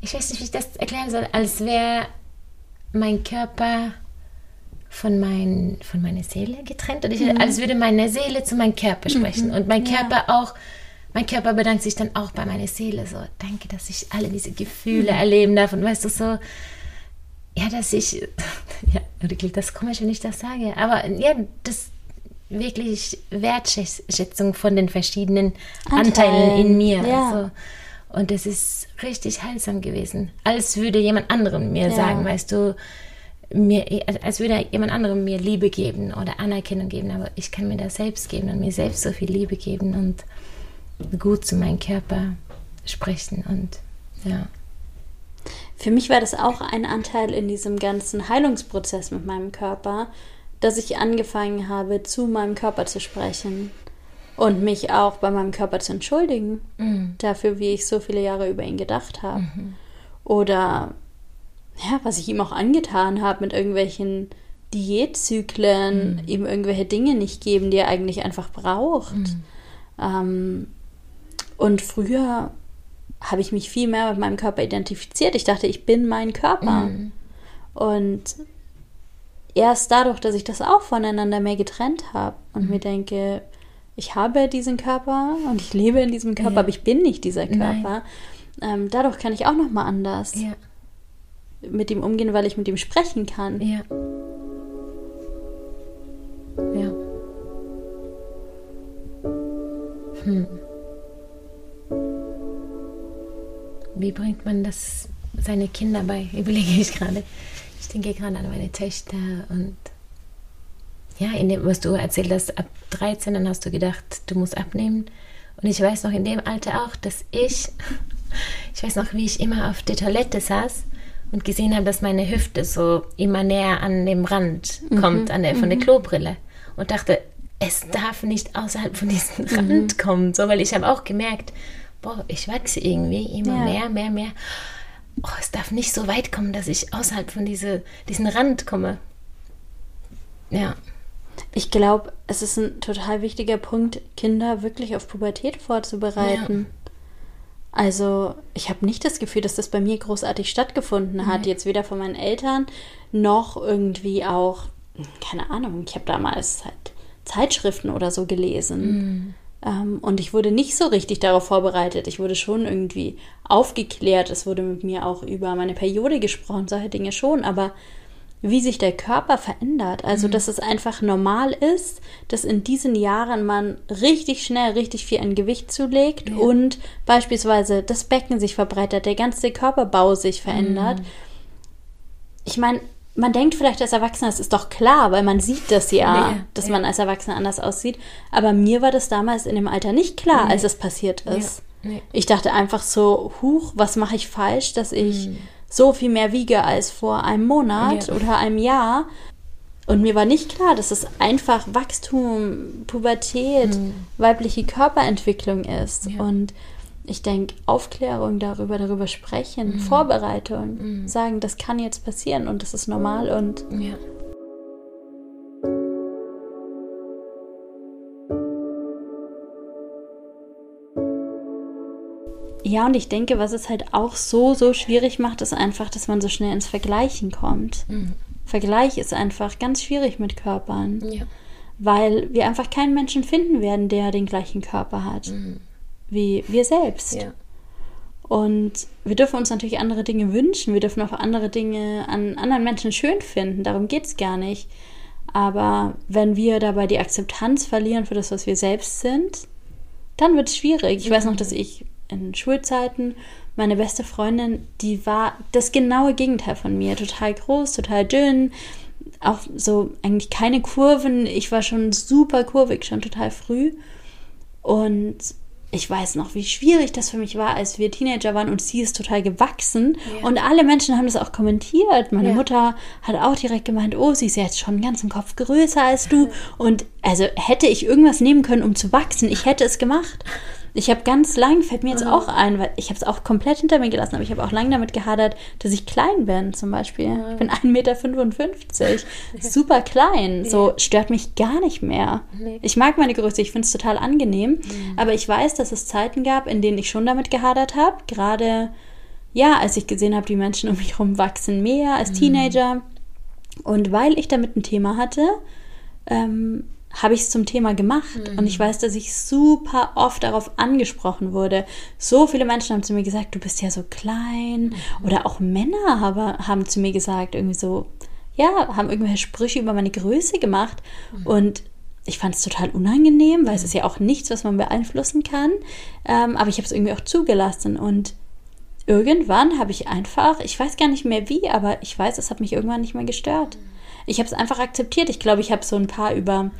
ich weiß nicht, wie ich das erklären soll, als wäre mein Körper von, mein, von meiner Seele getrennt. Und ich, mhm. als würde meine Seele zu meinem Körper sprechen. Mhm. Und mein Körper ja. auch, mein Körper bedankt sich dann auch bei meiner Seele so, danke, dass ich alle diese Gefühle mhm. erleben darf. Und weißt du, so, ja, dass ich, [LAUGHS] ja, klingt das komisch, wenn ich das sage, aber ja, das wirklich Wertschätzung von den verschiedenen Anteilen, Anteilen in mir. Ja. Also, und es ist richtig heilsam gewesen. Als würde jemand anderem mir ja. sagen, weißt du, mir, als würde jemand anderem mir Liebe geben oder Anerkennung geben, aber ich kann mir das selbst geben und mir selbst so viel Liebe geben und gut zu meinem Körper sprechen und ja. Für mich war das auch ein Anteil in diesem ganzen Heilungsprozess mit meinem Körper, dass ich angefangen habe, zu meinem Körper zu sprechen und mich auch bei meinem Körper zu entschuldigen mhm. dafür, wie ich so viele Jahre über ihn gedacht habe. Mhm. Oder ja, was ich ihm auch angetan habe mit irgendwelchen Diätzyklen, mhm. ihm irgendwelche Dinge nicht geben, die er eigentlich einfach braucht. Mhm. Ähm, und früher habe ich mich viel mehr mit meinem Körper identifiziert. Ich dachte, ich bin mein Körper. Mhm. Und erst dadurch, dass ich das auch voneinander mehr getrennt habe und mhm. mir denke, ich habe diesen Körper und ich lebe in diesem Körper, ja. aber ich bin nicht dieser Körper. Ähm, dadurch kann ich auch noch mal anders ja. mit ihm umgehen, weil ich mit ihm sprechen kann. Ja. Ja. Hm. Wie bringt man das seine Kinder bei? [LAUGHS] Überlege ich gerade. Ich denke gerade an meine Töchter und ja, in dem, was du erzählt hast, ab 13, dann hast du gedacht, du musst abnehmen. Und ich weiß noch in dem Alter auch, dass ich, [LAUGHS] ich weiß noch, wie ich immer auf der Toilette saß und gesehen habe, dass meine Hüfte so immer näher an dem Rand mhm. kommt, an der, von der mhm. Klobrille. Und dachte, es darf nicht außerhalb von diesem mhm. Rand kommen. So, weil ich habe auch gemerkt, boah, ich wachse irgendwie immer ja. mehr, mehr, mehr oh, es darf nicht so weit kommen, dass ich außerhalb von diese, diesem Rand komme. Ja. Ich glaube, es ist ein total wichtiger Punkt, Kinder wirklich auf Pubertät vorzubereiten. Ja. Also, ich habe nicht das Gefühl, dass das bei mir großartig stattgefunden hat. Nee. Jetzt weder von meinen Eltern noch irgendwie auch, keine Ahnung, ich habe damals halt Zeitschriften oder so gelesen. Mhm. Ähm, und ich wurde nicht so richtig darauf vorbereitet. Ich wurde schon irgendwie aufgeklärt. Es wurde mit mir auch über meine Periode gesprochen, solche Dinge schon. Aber wie sich der Körper verändert. Also, mhm. dass es einfach normal ist, dass in diesen Jahren man richtig schnell richtig viel an Gewicht zulegt ja. und beispielsweise das Becken sich verbreitert, der ganze Körperbau sich verändert. Mhm. Ich meine, man denkt vielleicht als Erwachsener, es ist doch klar, weil man sieht das ja, Nee, dass ja. man als Erwachsener anders aussieht. Aber mir war das damals in dem Alter nicht klar, Nee. als es passiert ist. Nee. Ich dachte einfach so, huch, was mache ich falsch, dass ich so viel mehr wiege als vor einem Monat Ja. oder einem Jahr. Und mir war nicht klar, dass es einfach Wachstum, Pubertät, weibliche Körperentwicklung ist. Ja. Und ich denke, Aufklärung darüber, darüber sprechen, Vorbereitung, sagen, das kann jetzt passieren und das ist normal und Ja. ja, und ich denke, was es halt auch so, so schwierig macht, ist einfach, dass man so schnell ins Vergleichen kommt. Vergleich ist einfach ganz schwierig mit Körpern, Ja. weil wir einfach keinen Menschen finden werden, der den gleichen Körper hat wie wir selbst. Ja. Und wir dürfen uns natürlich andere Dinge wünschen. Wir dürfen auch andere Dinge an anderen Menschen schön finden. Darum geht es gar nicht. Aber wenn wir dabei die Akzeptanz verlieren für das, was wir selbst sind, dann wird es schwierig. Ich weiß noch, dass ich in Schulzeiten meine beste Freundin, die war das genaue Gegenteil von mir. Total groß, total dünn. Auch so eigentlich keine Kurven. Ich war schon super kurvig, schon total früh. Und ich weiß noch, wie schwierig das für mich war, als wir Teenager waren und sie ist total gewachsen. Ja. Und alle Menschen haben das auch kommentiert. Meine Ja. Mutter hat auch direkt gemeint, oh, sie ist jetzt schon einen ganzen Kopf größer als du. Und also hätte ich irgendwas nehmen können, um zu wachsen, ich hätte es gemagemacht. Ich habe ganz lang, fällt mir jetzt auch ein, weil ich habe es auch komplett hinter mir gelassen, aber ich habe auch lange damit gehadert, dass ich klein bin zum Beispiel. Ich bin 1,55 Meter, [LAUGHS] super klein. So stört mich gar nicht mehr. Nee. Ich mag meine Größe, ich finde es total angenehm, aber ich weiß, dass es Zeiten gab, in denen ich schon damit gehadert habe. Gerade, ja, als ich gesehen habe, die Menschen um mich herum wachsen mehr als Teenager. Und weil ich damit ein Thema hatte, ähm, habe ich es zum Thema gemacht. Und ich weiß, dass ich super oft darauf angesprochen wurde. So viele Menschen haben zu mir gesagt, du bist ja so klein. Oder auch Männer habe, haben zu mir gesagt, irgendwie so, ja, haben irgendwelche Sprüche über meine Größe gemacht. Und ich fand es total unangenehm, weil es ist ja auch nichts, was man beeinflussen kann. Ähm, aber ich habe es irgendwie auch zugelassen. Und irgendwann habe ich einfach, ich weiß gar nicht mehr wie, aber ich weiß, es hat mich irgendwann nicht mehr gestört. Ich habe es einfach akzeptiert. Ich glaube, ich habe so ein paar über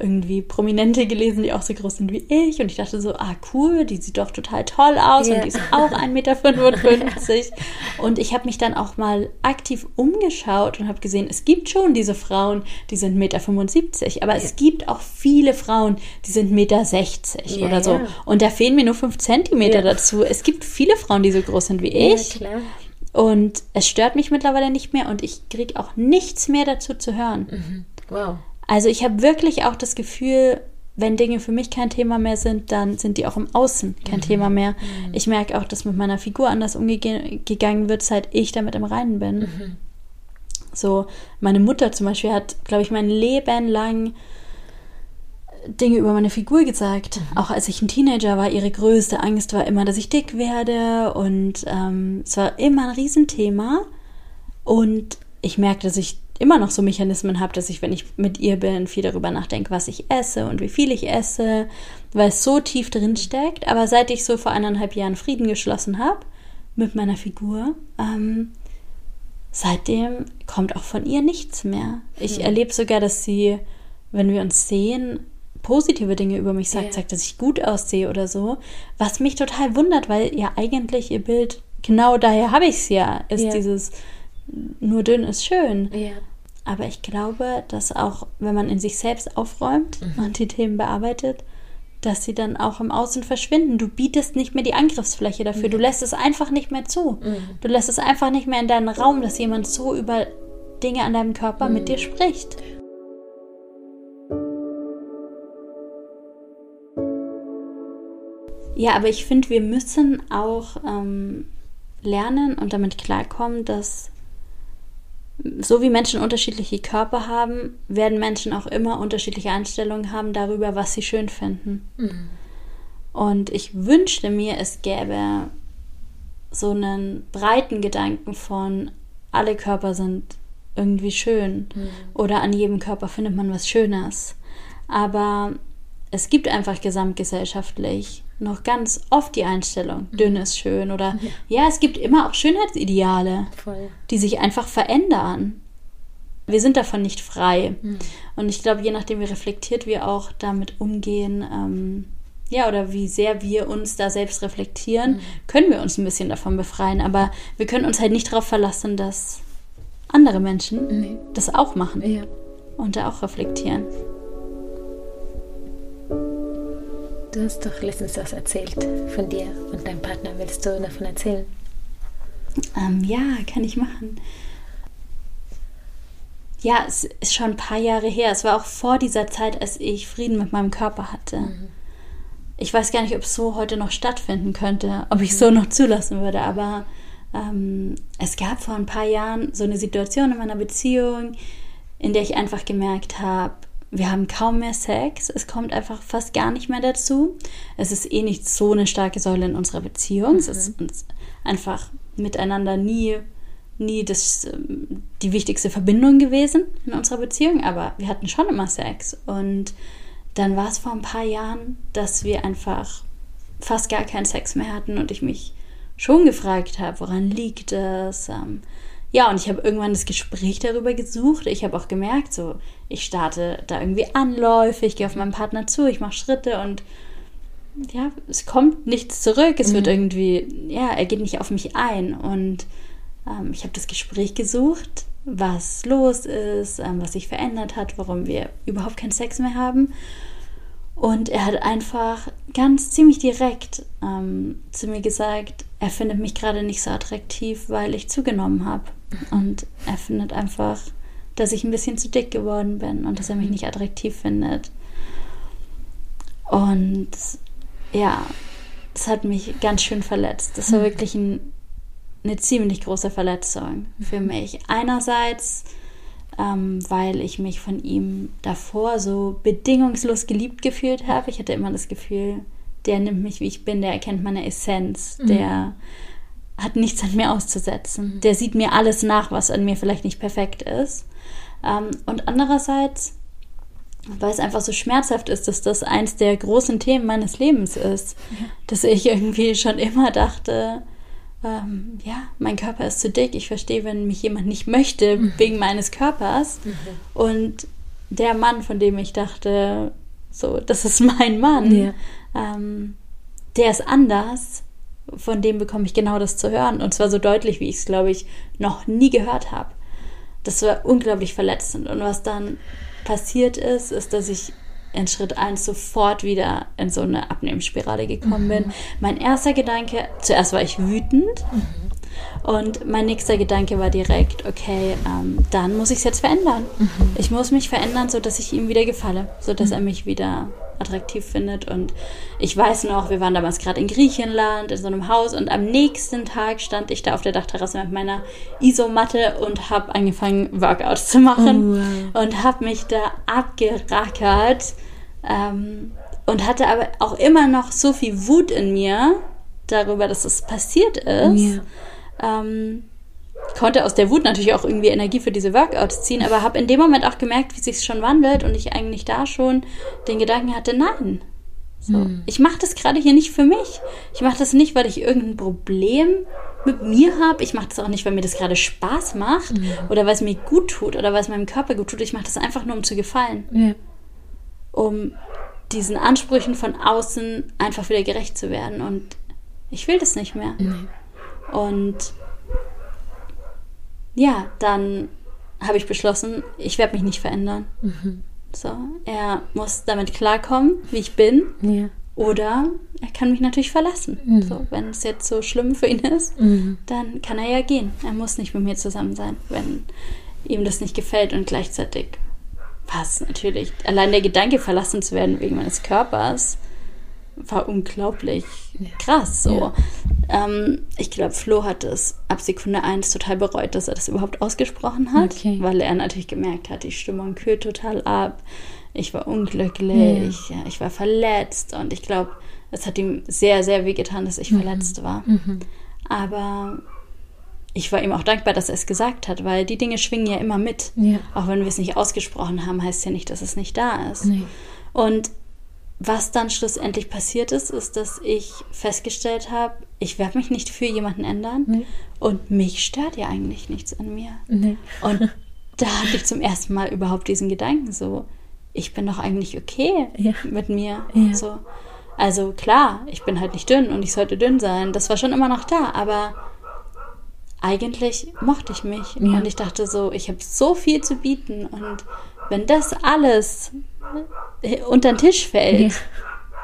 irgendwie Prominente gelesen, die auch so groß sind wie ich. Und ich dachte so, ah cool, die sieht doch total toll aus Ja. und die ist auch 1,55 Meter. [LAUGHS] und ich habe mich dann auch mal aktiv umgeschaut und habe gesehen, es gibt schon diese Frauen, die sind 1,75 Meter. Aber es gibt auch viele Frauen, die sind 1,60 Meter Ja, oder so. Und da fehlen mir nur 5 Zentimeter dazu. Es gibt viele Frauen, die so groß sind wie Ja, ich. klar. Und es stört mich mittlerweile nicht mehr und ich kriege auch nichts mehr dazu zu hören. Wow. Also ich habe wirklich auch das Gefühl, wenn Dinge für mich kein Thema mehr sind, dann sind die auch im Außen kein Thema mehr. Ich merke auch, dass mit meiner Figur anders umgegangen wird, seit ich damit im Reinen bin. So, meine Mutter zum Beispiel hat, glaube ich, mein Leben lang Dinge über meine Figur gesagt. Auch als ich ein Teenager war, ihre größte Angst war immer, dass ich dick werde. Und ähm, es war immer ein Riesenthema. Und ich merke, dass ich immer noch so Mechanismen habe, dass ich, wenn ich mit ihr bin, viel darüber nachdenke, was ich esse und wie viel ich esse, weil es so tief drin steckt. Aber seit ich so vor eineinhalb Jahren Frieden geschlossen habe mit meiner Figur, ähm, seitdem kommt auch von ihr nichts mehr. Ich erlebe sogar, dass sie, wenn wir uns sehen, positive Dinge über mich sagt, Ja. sagt, dass ich gut aussehe oder so, was mich total wundert, weil ja eigentlich ihr Bild, genau daher habe ich es ja, ist Ja. dieses nur dünn ist schön. Ja. Aber ich glaube, dass auch, wenn man in sich selbst aufräumt Mhm. und die Themen bearbeitet, dass sie dann auch im Außen verschwinden. Du bietest nicht mehr die Angriffsfläche dafür. Du lässt es einfach nicht mehr zu. Mhm. Du lässt es einfach nicht mehr in deinen Raum, dass jemand so über Dinge an deinem Körper mit Mhm. dir spricht. Ja, aber ich finde, wir müssen auch ähm, lernen und damit klarkommen, dass so wie Menschen unterschiedliche Körper haben, werden Menschen auch immer unterschiedliche Einstellungen haben darüber, was sie schön finden. Und ich wünschte mir, es gäbe so einen breiten Gedanken von, alle Körper sind irgendwie schön oder an jedem Körper findet man was Schönes. Aber es gibt einfach gesamtgesellschaftlich noch ganz oft die Einstellung, dünn ist schön oder ja, es gibt immer auch Schönheitsideale Voll. die sich einfach verändern. wir sind davon nicht frei. Mhm. Und ich glaube, je nachdem, wie reflektiert wir auch damit umgehen, ähm, ja, oder wie sehr wir uns da selbst reflektieren, mhm. können wir uns ein bisschen davon befreien. Aber wir können uns halt nicht darauf verlassen, dass andere Menschen nee. das auch machen ja. und da auch reflektieren. Du hast doch letztens was erzählt von dir und deinem Partner. Willst du davon erzählen? Ähm, ja, kann ich machen. Ja, es ist schon ein paar Jahre her. Es war auch vor dieser Zeit, als ich Frieden mit meinem Körper hatte. Mhm. Ich weiß gar nicht, ob es so heute noch stattfinden könnte, ob ich es so noch zulassen würde, aber ähm, es gab vor ein paar Jahren so eine Situation in meiner Beziehung, in der ich einfach gemerkt habe, wir haben kaum mehr Sex. Es kommt einfach fast gar nicht mehr dazu. Es ist eh nicht so eine starke Säule in unserer Beziehung. Mhm. Es ist uns einfach miteinander nie, nie das, ähm, die wichtigste Verbindung gewesen in unserer Beziehung. Aber wir hatten schon immer Sex. Und dann war es vor ein paar Jahren, dass wir einfach fast gar keinen Sex mehr hatten und ich mich schon gefragt habe, woran liegt das? Ähm, ja, und ich habe irgendwann das Gespräch darüber gesucht. Ich habe auch gemerkt, so, ich starte da irgendwie Anläufe, ich gehe auf meinen Partner zu, ich mache Schritte und ja, es kommt nichts zurück. Es mhm. wird irgendwie, ja, er geht nicht auf mich ein. Und ähm, ich habe das Gespräch gesucht, was los ist, ähm, was sich verändert hat, warum wir überhaupt keinen Sex mehr haben. Und er hat einfach ganz ziemlich direkt ähm, zu mir gesagt, er findet mich gerade nicht so attraktiv, weil ich zugenommen habe. Und er findet einfach, dass ich ein bisschen zu dick geworden bin und dass er mich nicht attraktiv findet. Und ja, das hat mich ganz schön verletzt. Das war wirklich ein, eine ziemlich große Verletzung für mich. Einerseits ähm, weil ich mich von ihm davor so bedingungslos geliebt gefühlt habe. Ich hatte immer das Gefühl, der nimmt mich, wie ich bin, der erkennt meine Essenz, mhm. der hat nichts an mir auszusetzen, mhm. der sieht mir alles nach, was an mir vielleicht nicht perfekt ist. Ähm, und andererseits, weil es einfach so schmerzhaft ist, dass das eins der großen Themen meines Lebens ist, ja. dass ich irgendwie schon immer dachte, ähm, ja, mein Körper ist zu dick. Ich verstehe, wenn mich jemand nicht möchte mhm. wegen meines Körpers. Mhm. Und der Mann, von dem ich dachte, so, das ist mein Mann, ja. ähm, der ist anders. Von dem bekomme ich genau das zu hören. Und zwar so deutlich, wie ich es, glaube ich, noch nie gehört habe. Das war unglaublich verletzend. Und was dann passiert ist, ist, dass ich in Schritt 1 sofort wieder in so eine Abnehmensspirale gekommen mhm. bin. Mein erster Gedanke, zuerst war ich wütend. Mhm. Und mein nächster Gedanke war direkt, okay, ähm, dann muss ich es jetzt verändern. Mhm. Ich muss mich verändern, sodass ich ihm wieder gefalle, sodass mhm. er mich wieder attraktiv findet. Und ich weiß noch, wir waren damals gerade in Griechenland in so einem Haus und am nächsten Tag stand ich da auf der Dachterrasse mit meiner Isomatte und habe angefangen, Workouts zu machen oh, wow. und habe mich da abgerackert ähm, und hatte aber auch immer noch so viel Wut in mir darüber, dass es passiert ist. Ja. Ähm, konnte aus der Wut natürlich auch irgendwie Energie für diese Workouts ziehen, aber habe in dem Moment auch gemerkt, wie sich schon wandelt und ich eigentlich da schon den Gedanken hatte, nein. So, hm. Ich mache das gerade hier nicht für mich. Ich mache das nicht, weil ich irgendein Problem mit mir habe. Ich mache das auch nicht, weil mir das gerade Spaß macht hm. oder weil es mir gut tut oder weil es meinem Körper gut tut. Ich mache das einfach nur, um zu gefallen. Ja. Um diesen Ansprüchen von außen einfach wieder gerecht zu werden. Und ich will das nicht mehr. Nee. Und ja, dann habe ich beschlossen, ich werde mich nicht verändern. Mhm. So, er muss damit klarkommen, wie ich bin. Ja. Oder er kann mich natürlich verlassen. Mhm. So, wenn es jetzt so schlimm für ihn ist, mhm. dann kann er ja gehen. Er muss nicht mit mir zusammen sein, wenn ihm das nicht gefällt und gleichzeitig was natürlich. Allein der Gedanke, verlassen zu werden wegen meines Körpers, war unglaublich krass. So. Ja. Ähm, ich glaube, Flo hat es ab Sekunde 1 total bereut, dass er das überhaupt ausgesprochen hat, okay. weil er natürlich gemerkt hat, die Stimmung kühlt total ab. Ich war unglücklich, ja. Ja, ich war verletzt und ich glaube, es hat ihm sehr, sehr weh getan, dass ich mhm. verletzt war. Mhm. Aber ich war ihm auch dankbar, dass er es gesagt hat, weil die Dinge schwingen ja immer mit. Auch wenn wir es nicht ausgesprochen haben, heißt ja nicht, dass es nicht da ist. Nee. Und was dann schlussendlich passiert ist, ist, dass ich festgestellt habe, ich werde mich nicht für jemanden ändern nee. und mich stört ja eigentlich nichts an mir. Nee. Und [LAUGHS] da hatte ich zum ersten Mal überhaupt diesen Gedanken so, ich bin doch eigentlich okay ja. mit mir. Ja. So. Also klar, ich bin halt nicht dünn und ich sollte dünn sein. Das war schon immer noch da, aber eigentlich mochte ich mich. Ja. Und ich dachte so, ich habe so viel zu bieten. Und wenn das alles unter den Tisch fällt,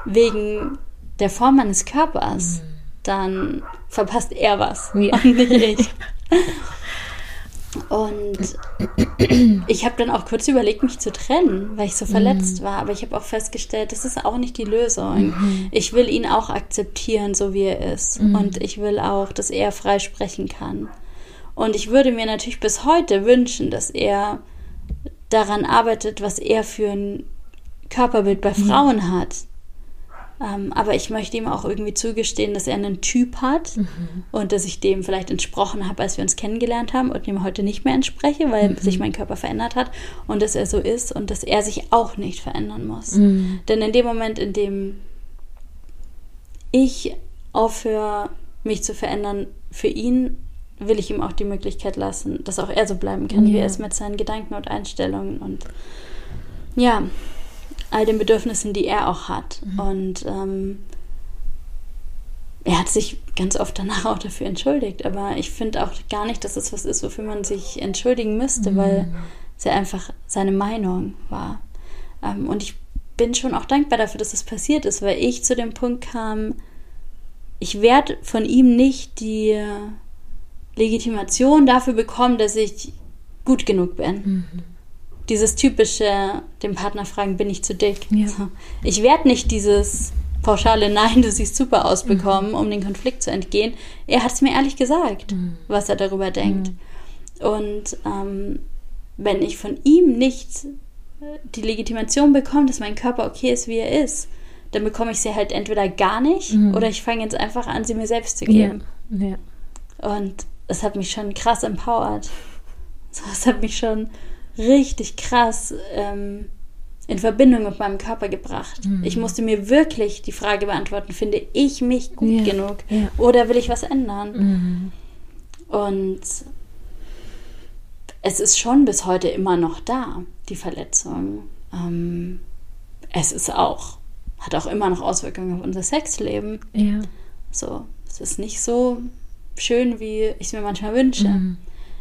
wegen der Form meines Körpers, mhm. dann verpasst er was ja. und nicht ich. [LAUGHS] Und ich habe dann auch kurz überlegt, mich zu trennen, weil ich so verletzt mhm. war. Aber ich habe auch festgestellt, das ist auch nicht die Lösung. Mhm. Ich will ihn auch akzeptieren, so wie er ist. Mhm. Und ich will auch, dass er frei sprechen kann. Und ich würde mir natürlich bis heute wünschen, dass er daran arbeitet, was er für ein Körperbild bei Frauen hat. Ähm, aber ich möchte ihm auch irgendwie zugestehen, dass er einen Typ hat mhm. und dass ich dem vielleicht entsprochen habe, als wir uns kennengelernt haben und ihm heute nicht mehr entspreche, weil mhm. sich mein Körper verändert hat und dass er so ist und dass er sich auch nicht verändern muss. Mhm. Denn in dem Moment, in dem ich aufhöre, mich zu verändern, für ihn will ich ihm auch die Möglichkeit lassen, dass auch er so bleiben kann, ja. wie er ist mit seinen Gedanken und Einstellungen und ja, all den Bedürfnissen, die er auch hat. Mhm. Und ähm, er hat sich ganz oft danach auch dafür entschuldigt. Aber ich finde auch gar nicht, dass es was ist, wofür man sich entschuldigen müsste, mhm. weil es ja einfach seine Meinung war. Ähm, und ich bin schon auch dankbar dafür, dass es das passiert ist, weil ich zu dem Punkt kam, ich werde von ihm nicht die Legitimation dafür bekommen, dass ich gut genug bin. Mhm dieses typische, dem Partner fragen, bin ich zu dick? Ja. Ich werde nicht dieses pauschale Nein, du siehst super aus bekommen, mhm. um den Konflikt zu entgehen. Er hat es mir ehrlich gesagt, mhm. was er darüber denkt. Mhm. Und ähm, wenn ich von ihm nicht die Legitimation bekomme, dass mein Körper okay ist, wie er ist, dann bekomme ich sie halt entweder gar nicht mhm. oder ich fange jetzt einfach an, sie mir selbst zu geben. Ja. Ja. Und es hat mich schon krass empowert. Es hat mich schon richtig krass ähm, in Verbindung mit meinem Körper gebracht. Mhm. Ich musste mir wirklich die Frage beantworten, finde ich mich gut ja. genug ja. oder will ich was ändern? Mhm. Und es ist schon bis heute immer noch da, die Verletzung. Ähm, es ist auch, hat auch immer noch Auswirkungen auf unser Sexleben. Ja. So, es ist nicht so schön, wie ich es mir manchmal wünsche. Mhm.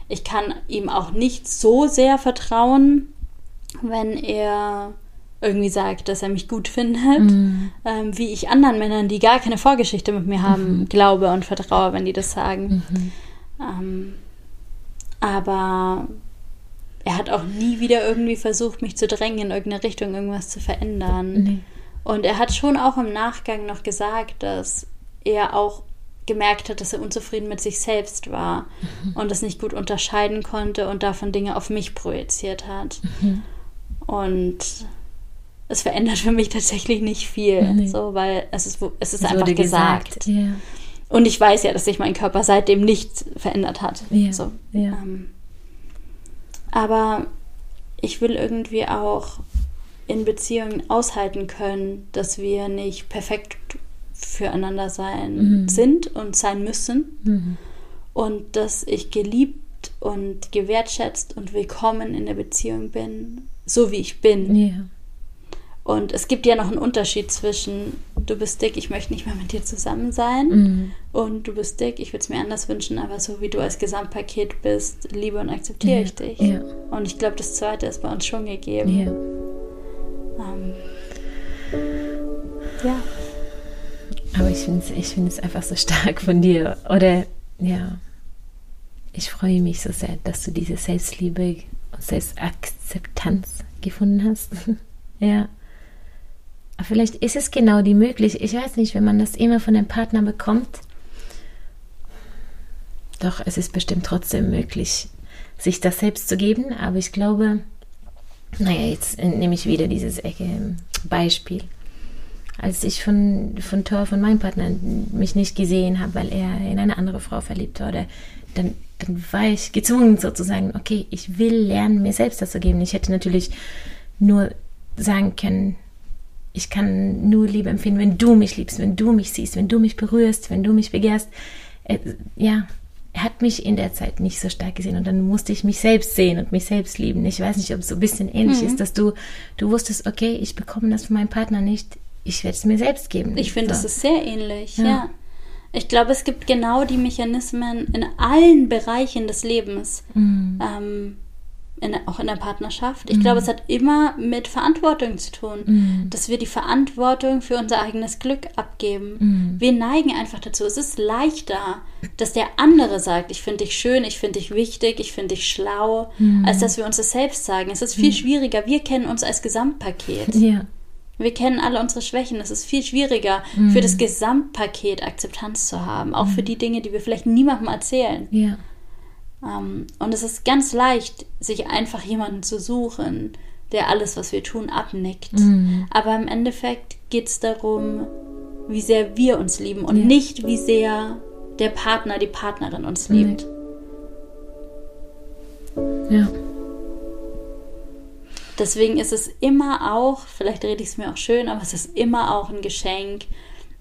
Ich kann ihm auch nicht so sehr vertrauen, wenn er irgendwie sagt, dass er mich gut findet, mhm. ähm, wie ich anderen Männern, die gar keine Vorgeschichte mit mir haben, mhm. glaube und vertraue, wenn die das sagen. Mhm. Ähm, aber er hat auch nie wieder irgendwie versucht, mich zu drängen, in irgendeine Richtung irgendwas zu verändern. Nee. Und er hat schon auch im Nachgang noch gesagt, dass er auch gemerkt hat, dass er unzufrieden mit sich selbst war mhm. und das nicht gut unterscheiden konnte und davon Dinge auf mich projiziert hat. Mhm. Und es verändert für mich tatsächlich nicht viel, nee. so, weil es ist, es ist einfach gesagt. gesagt. Ja. Und ich weiß ja, dass sich mein Körper seitdem nicht verändert hat. Ja. So. Ja. Ähm, aber ich will irgendwie auch in Beziehungen aushalten können, dass wir nicht perfekt füreinander sein mhm. sind und sein müssen. Mhm. Und dass ich geliebt und gewertschätzt und willkommen in der Beziehung bin, so wie ich bin. Ja. Und es gibt ja noch einen Unterschied zwischen, du bist dick, ich möchte nicht mehr mit dir zusammen sein, mhm. und du bist dick, ich würde es mir anders wünschen, aber so wie du als Gesamtpaket bist, liebe und akzeptiere ja. ich dich. Ja. Und ich glaube, das Zweite ist bei uns schon gegeben. Ja. Ähm, ja. Aber ich finde es ich einfach so stark von dir. Oder ja, ich freue mich so sehr, dass du diese Selbstliebe und Selbstakzeptanz gefunden hast. [LAUGHS] ja. Aber vielleicht ist es genau die Möglichkeit. Ich weiß nicht, wenn man das immer von einem Partner bekommt. Doch, es ist bestimmt trotzdem möglich, sich das selbst zu geben. Aber ich glaube, naja, jetzt nehme ich wieder dieses Beispiel als ich von, von Thor, von meinem Partner, mich nicht gesehen habe, weil er in eine andere Frau verliebt wurde, dann, dann war ich gezwungen sozusagen, okay, ich will lernen, mir selbst das zu geben. Ich hätte natürlich nur sagen können, ich kann nur Liebe empfinden, wenn du mich liebst, wenn du mich siehst, wenn du mich berührst, wenn du mich begehrst. Äh, ja, er hat mich in der Zeit nicht so stark gesehen und dann musste ich mich selbst sehen und mich selbst lieben. Ich weiß nicht, ob es so ein bisschen ähnlich mhm. ist, dass du, du wusstest, okay, ich bekomme das von meinem Partner nicht, ich werde es mir selbst geben. Ich finde, so. das ist sehr ähnlich, ja. ja. Ich glaube, es gibt genau die Mechanismen in allen Bereichen des Lebens. Mhm. Ähm, in, auch in der Partnerschaft. Ich mhm. glaube, es hat immer mit Verantwortung zu tun, mhm. dass wir die Verantwortung für unser eigenes Glück abgeben. Mhm. Wir neigen einfach dazu. Es ist leichter, dass der andere sagt, ich finde dich schön, ich finde dich wichtig, ich finde dich schlau, mhm. als dass wir uns das selbst sagen. Es ist viel mhm. schwieriger. Wir kennen uns als Gesamtpaket. Ja. Wir kennen alle unsere Schwächen. Es ist viel schwieriger, mhm. für das Gesamtpaket Akzeptanz zu haben. Auch für die Dinge, die wir vielleicht niemandem erzählen. Ja. Um, ähm, und es ist ganz leicht, sich einfach jemanden zu suchen, der alles, was wir tun, abnickt. Mhm. Aber im Endeffekt geht es darum, wie sehr wir uns lieben und ja. nicht, wie sehr der Partner, die Partnerin uns liebt. Ja. Deswegen ist es immer auch, vielleicht rede ich es mir auch schön, aber es ist immer auch ein Geschenk,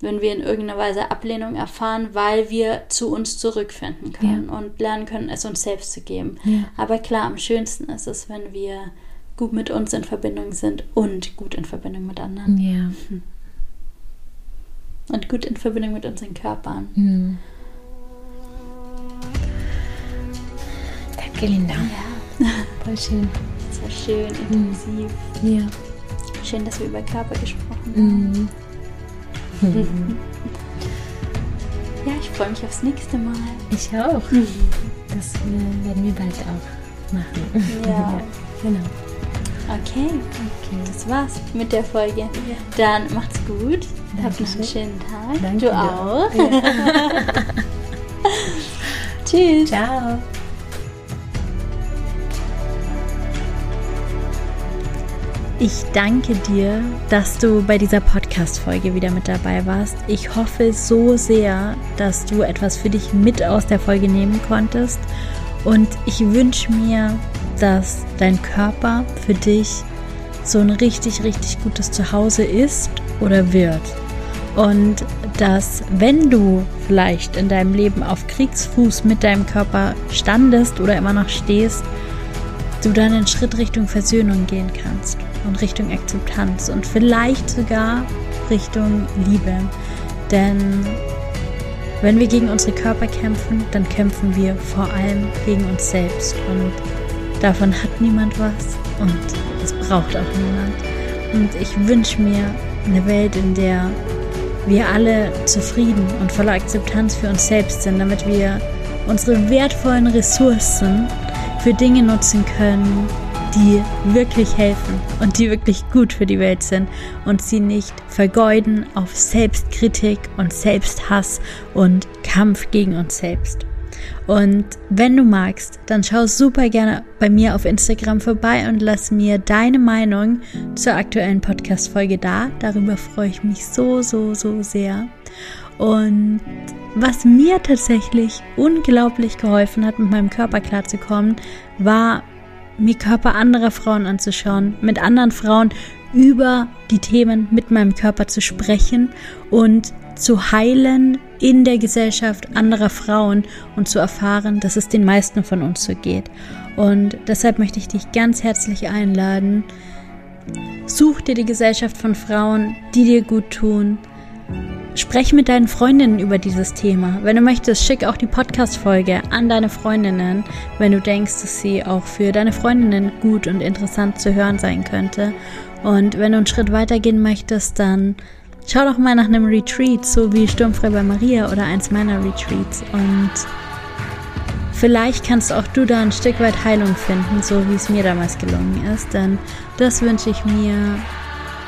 wenn wir in irgendeiner Weise Ablehnung erfahren, weil wir zu uns zurückfinden können ja. und lernen können, es uns selbst zu geben. Ja. Aber klar, am schönsten ist es, wenn wir gut mit uns in Verbindung sind und gut in Verbindung mit anderen. Ja. Hm. Und gut in Verbindung mit unseren Körpern. Mhm. Danke, Linda. Ja. Voll schön. War schön, intensiv. Ja. Schön, dass wir über Körper gesprochen haben. Mhm. [LAUGHS] ja, ich freue mich aufs nächste Mal. Ich auch. Das werden wir bald auch machen. Ja. [LAUGHS] ja genau. Okay. okay, das war's mit der Folge. Ja. Dann macht's gut. Habt noch einen schönen Tag. Danke du auch. Ja. [LAUGHS] Tschüss. Ciao. Ich danke dir, dass du bei dieser Podcast-Folge wieder mit dabei warst. Ich hoffe so sehr, dass du etwas für dich mit aus der Folge nehmen konntest. Und ich wünsche mir, dass dein Körper für dich so ein richtig, richtig gutes Zuhause ist oder wird. Und dass, wenn du vielleicht in deinem Leben auf Kriegsfuß mit deinem Körper standest oder immer noch stehst, du dann einen Schritt Richtung Versöhnung gehen kannst und Richtung Akzeptanz und vielleicht sogar Richtung Liebe. Denn wenn wir gegen unsere Körper kämpfen, dann kämpfen wir vor allem gegen uns selbst und davon hat niemand was und das braucht auch niemand. Und ich wünsche mir eine Welt, in der wir alle zufrieden und voller Akzeptanz für uns selbst sind, damit wir unsere wertvollen Ressourcen für Dinge nutzen können, die wirklich helfen und die wirklich gut für die Welt sind und sie nicht vergeuden auf Selbstkritik und Selbsthass und Kampf gegen uns selbst. Und wenn du magst, dann schau super gerne bei mir auf Instagram vorbei und lass mir deine Meinung zur aktuellen Podcast-Folge da. Darüber freue ich mich so, so, so sehr. Und was mir tatsächlich unglaublich geholfen hat, mit meinem Körper klarzukommen, war mir Körper anderer Frauen anzuschauen, mit anderen Frauen über die Themen mit meinem Körper zu sprechen und zu heilen in der Gesellschaft anderer Frauen und zu erfahren, dass es den meisten von uns so geht. Und deshalb möchte ich dich ganz herzlich einladen. Such dir die Gesellschaft von Frauen, die dir gut tun, Sprech mit deinen Freundinnen über dieses Thema. Wenn du möchtest, schick auch die Podcast-Folge an deine Freundinnen, wenn du denkst, dass sie auch für deine Freundinnen gut und interessant zu hören sein könnte. Und wenn du einen Schritt weitergehen möchtest, dann schau doch mal nach einem Retreat, so wie Sturmfrei bei Maria oder eins meiner Retreats. Und vielleicht kannst auch du da ein Stück weit Heilung finden, so wie es mir damals gelungen ist. Denn das wünsche ich mir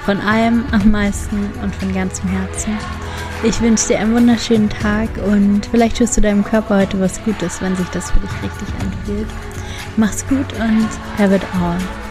von allem am meisten und von ganzem Herzen. Ich wünsche dir einen wunderschönen Tag und vielleicht tust du deinem Körper heute was Gutes, wenn sich das für dich richtig anfühlt. Mach's gut und have it all.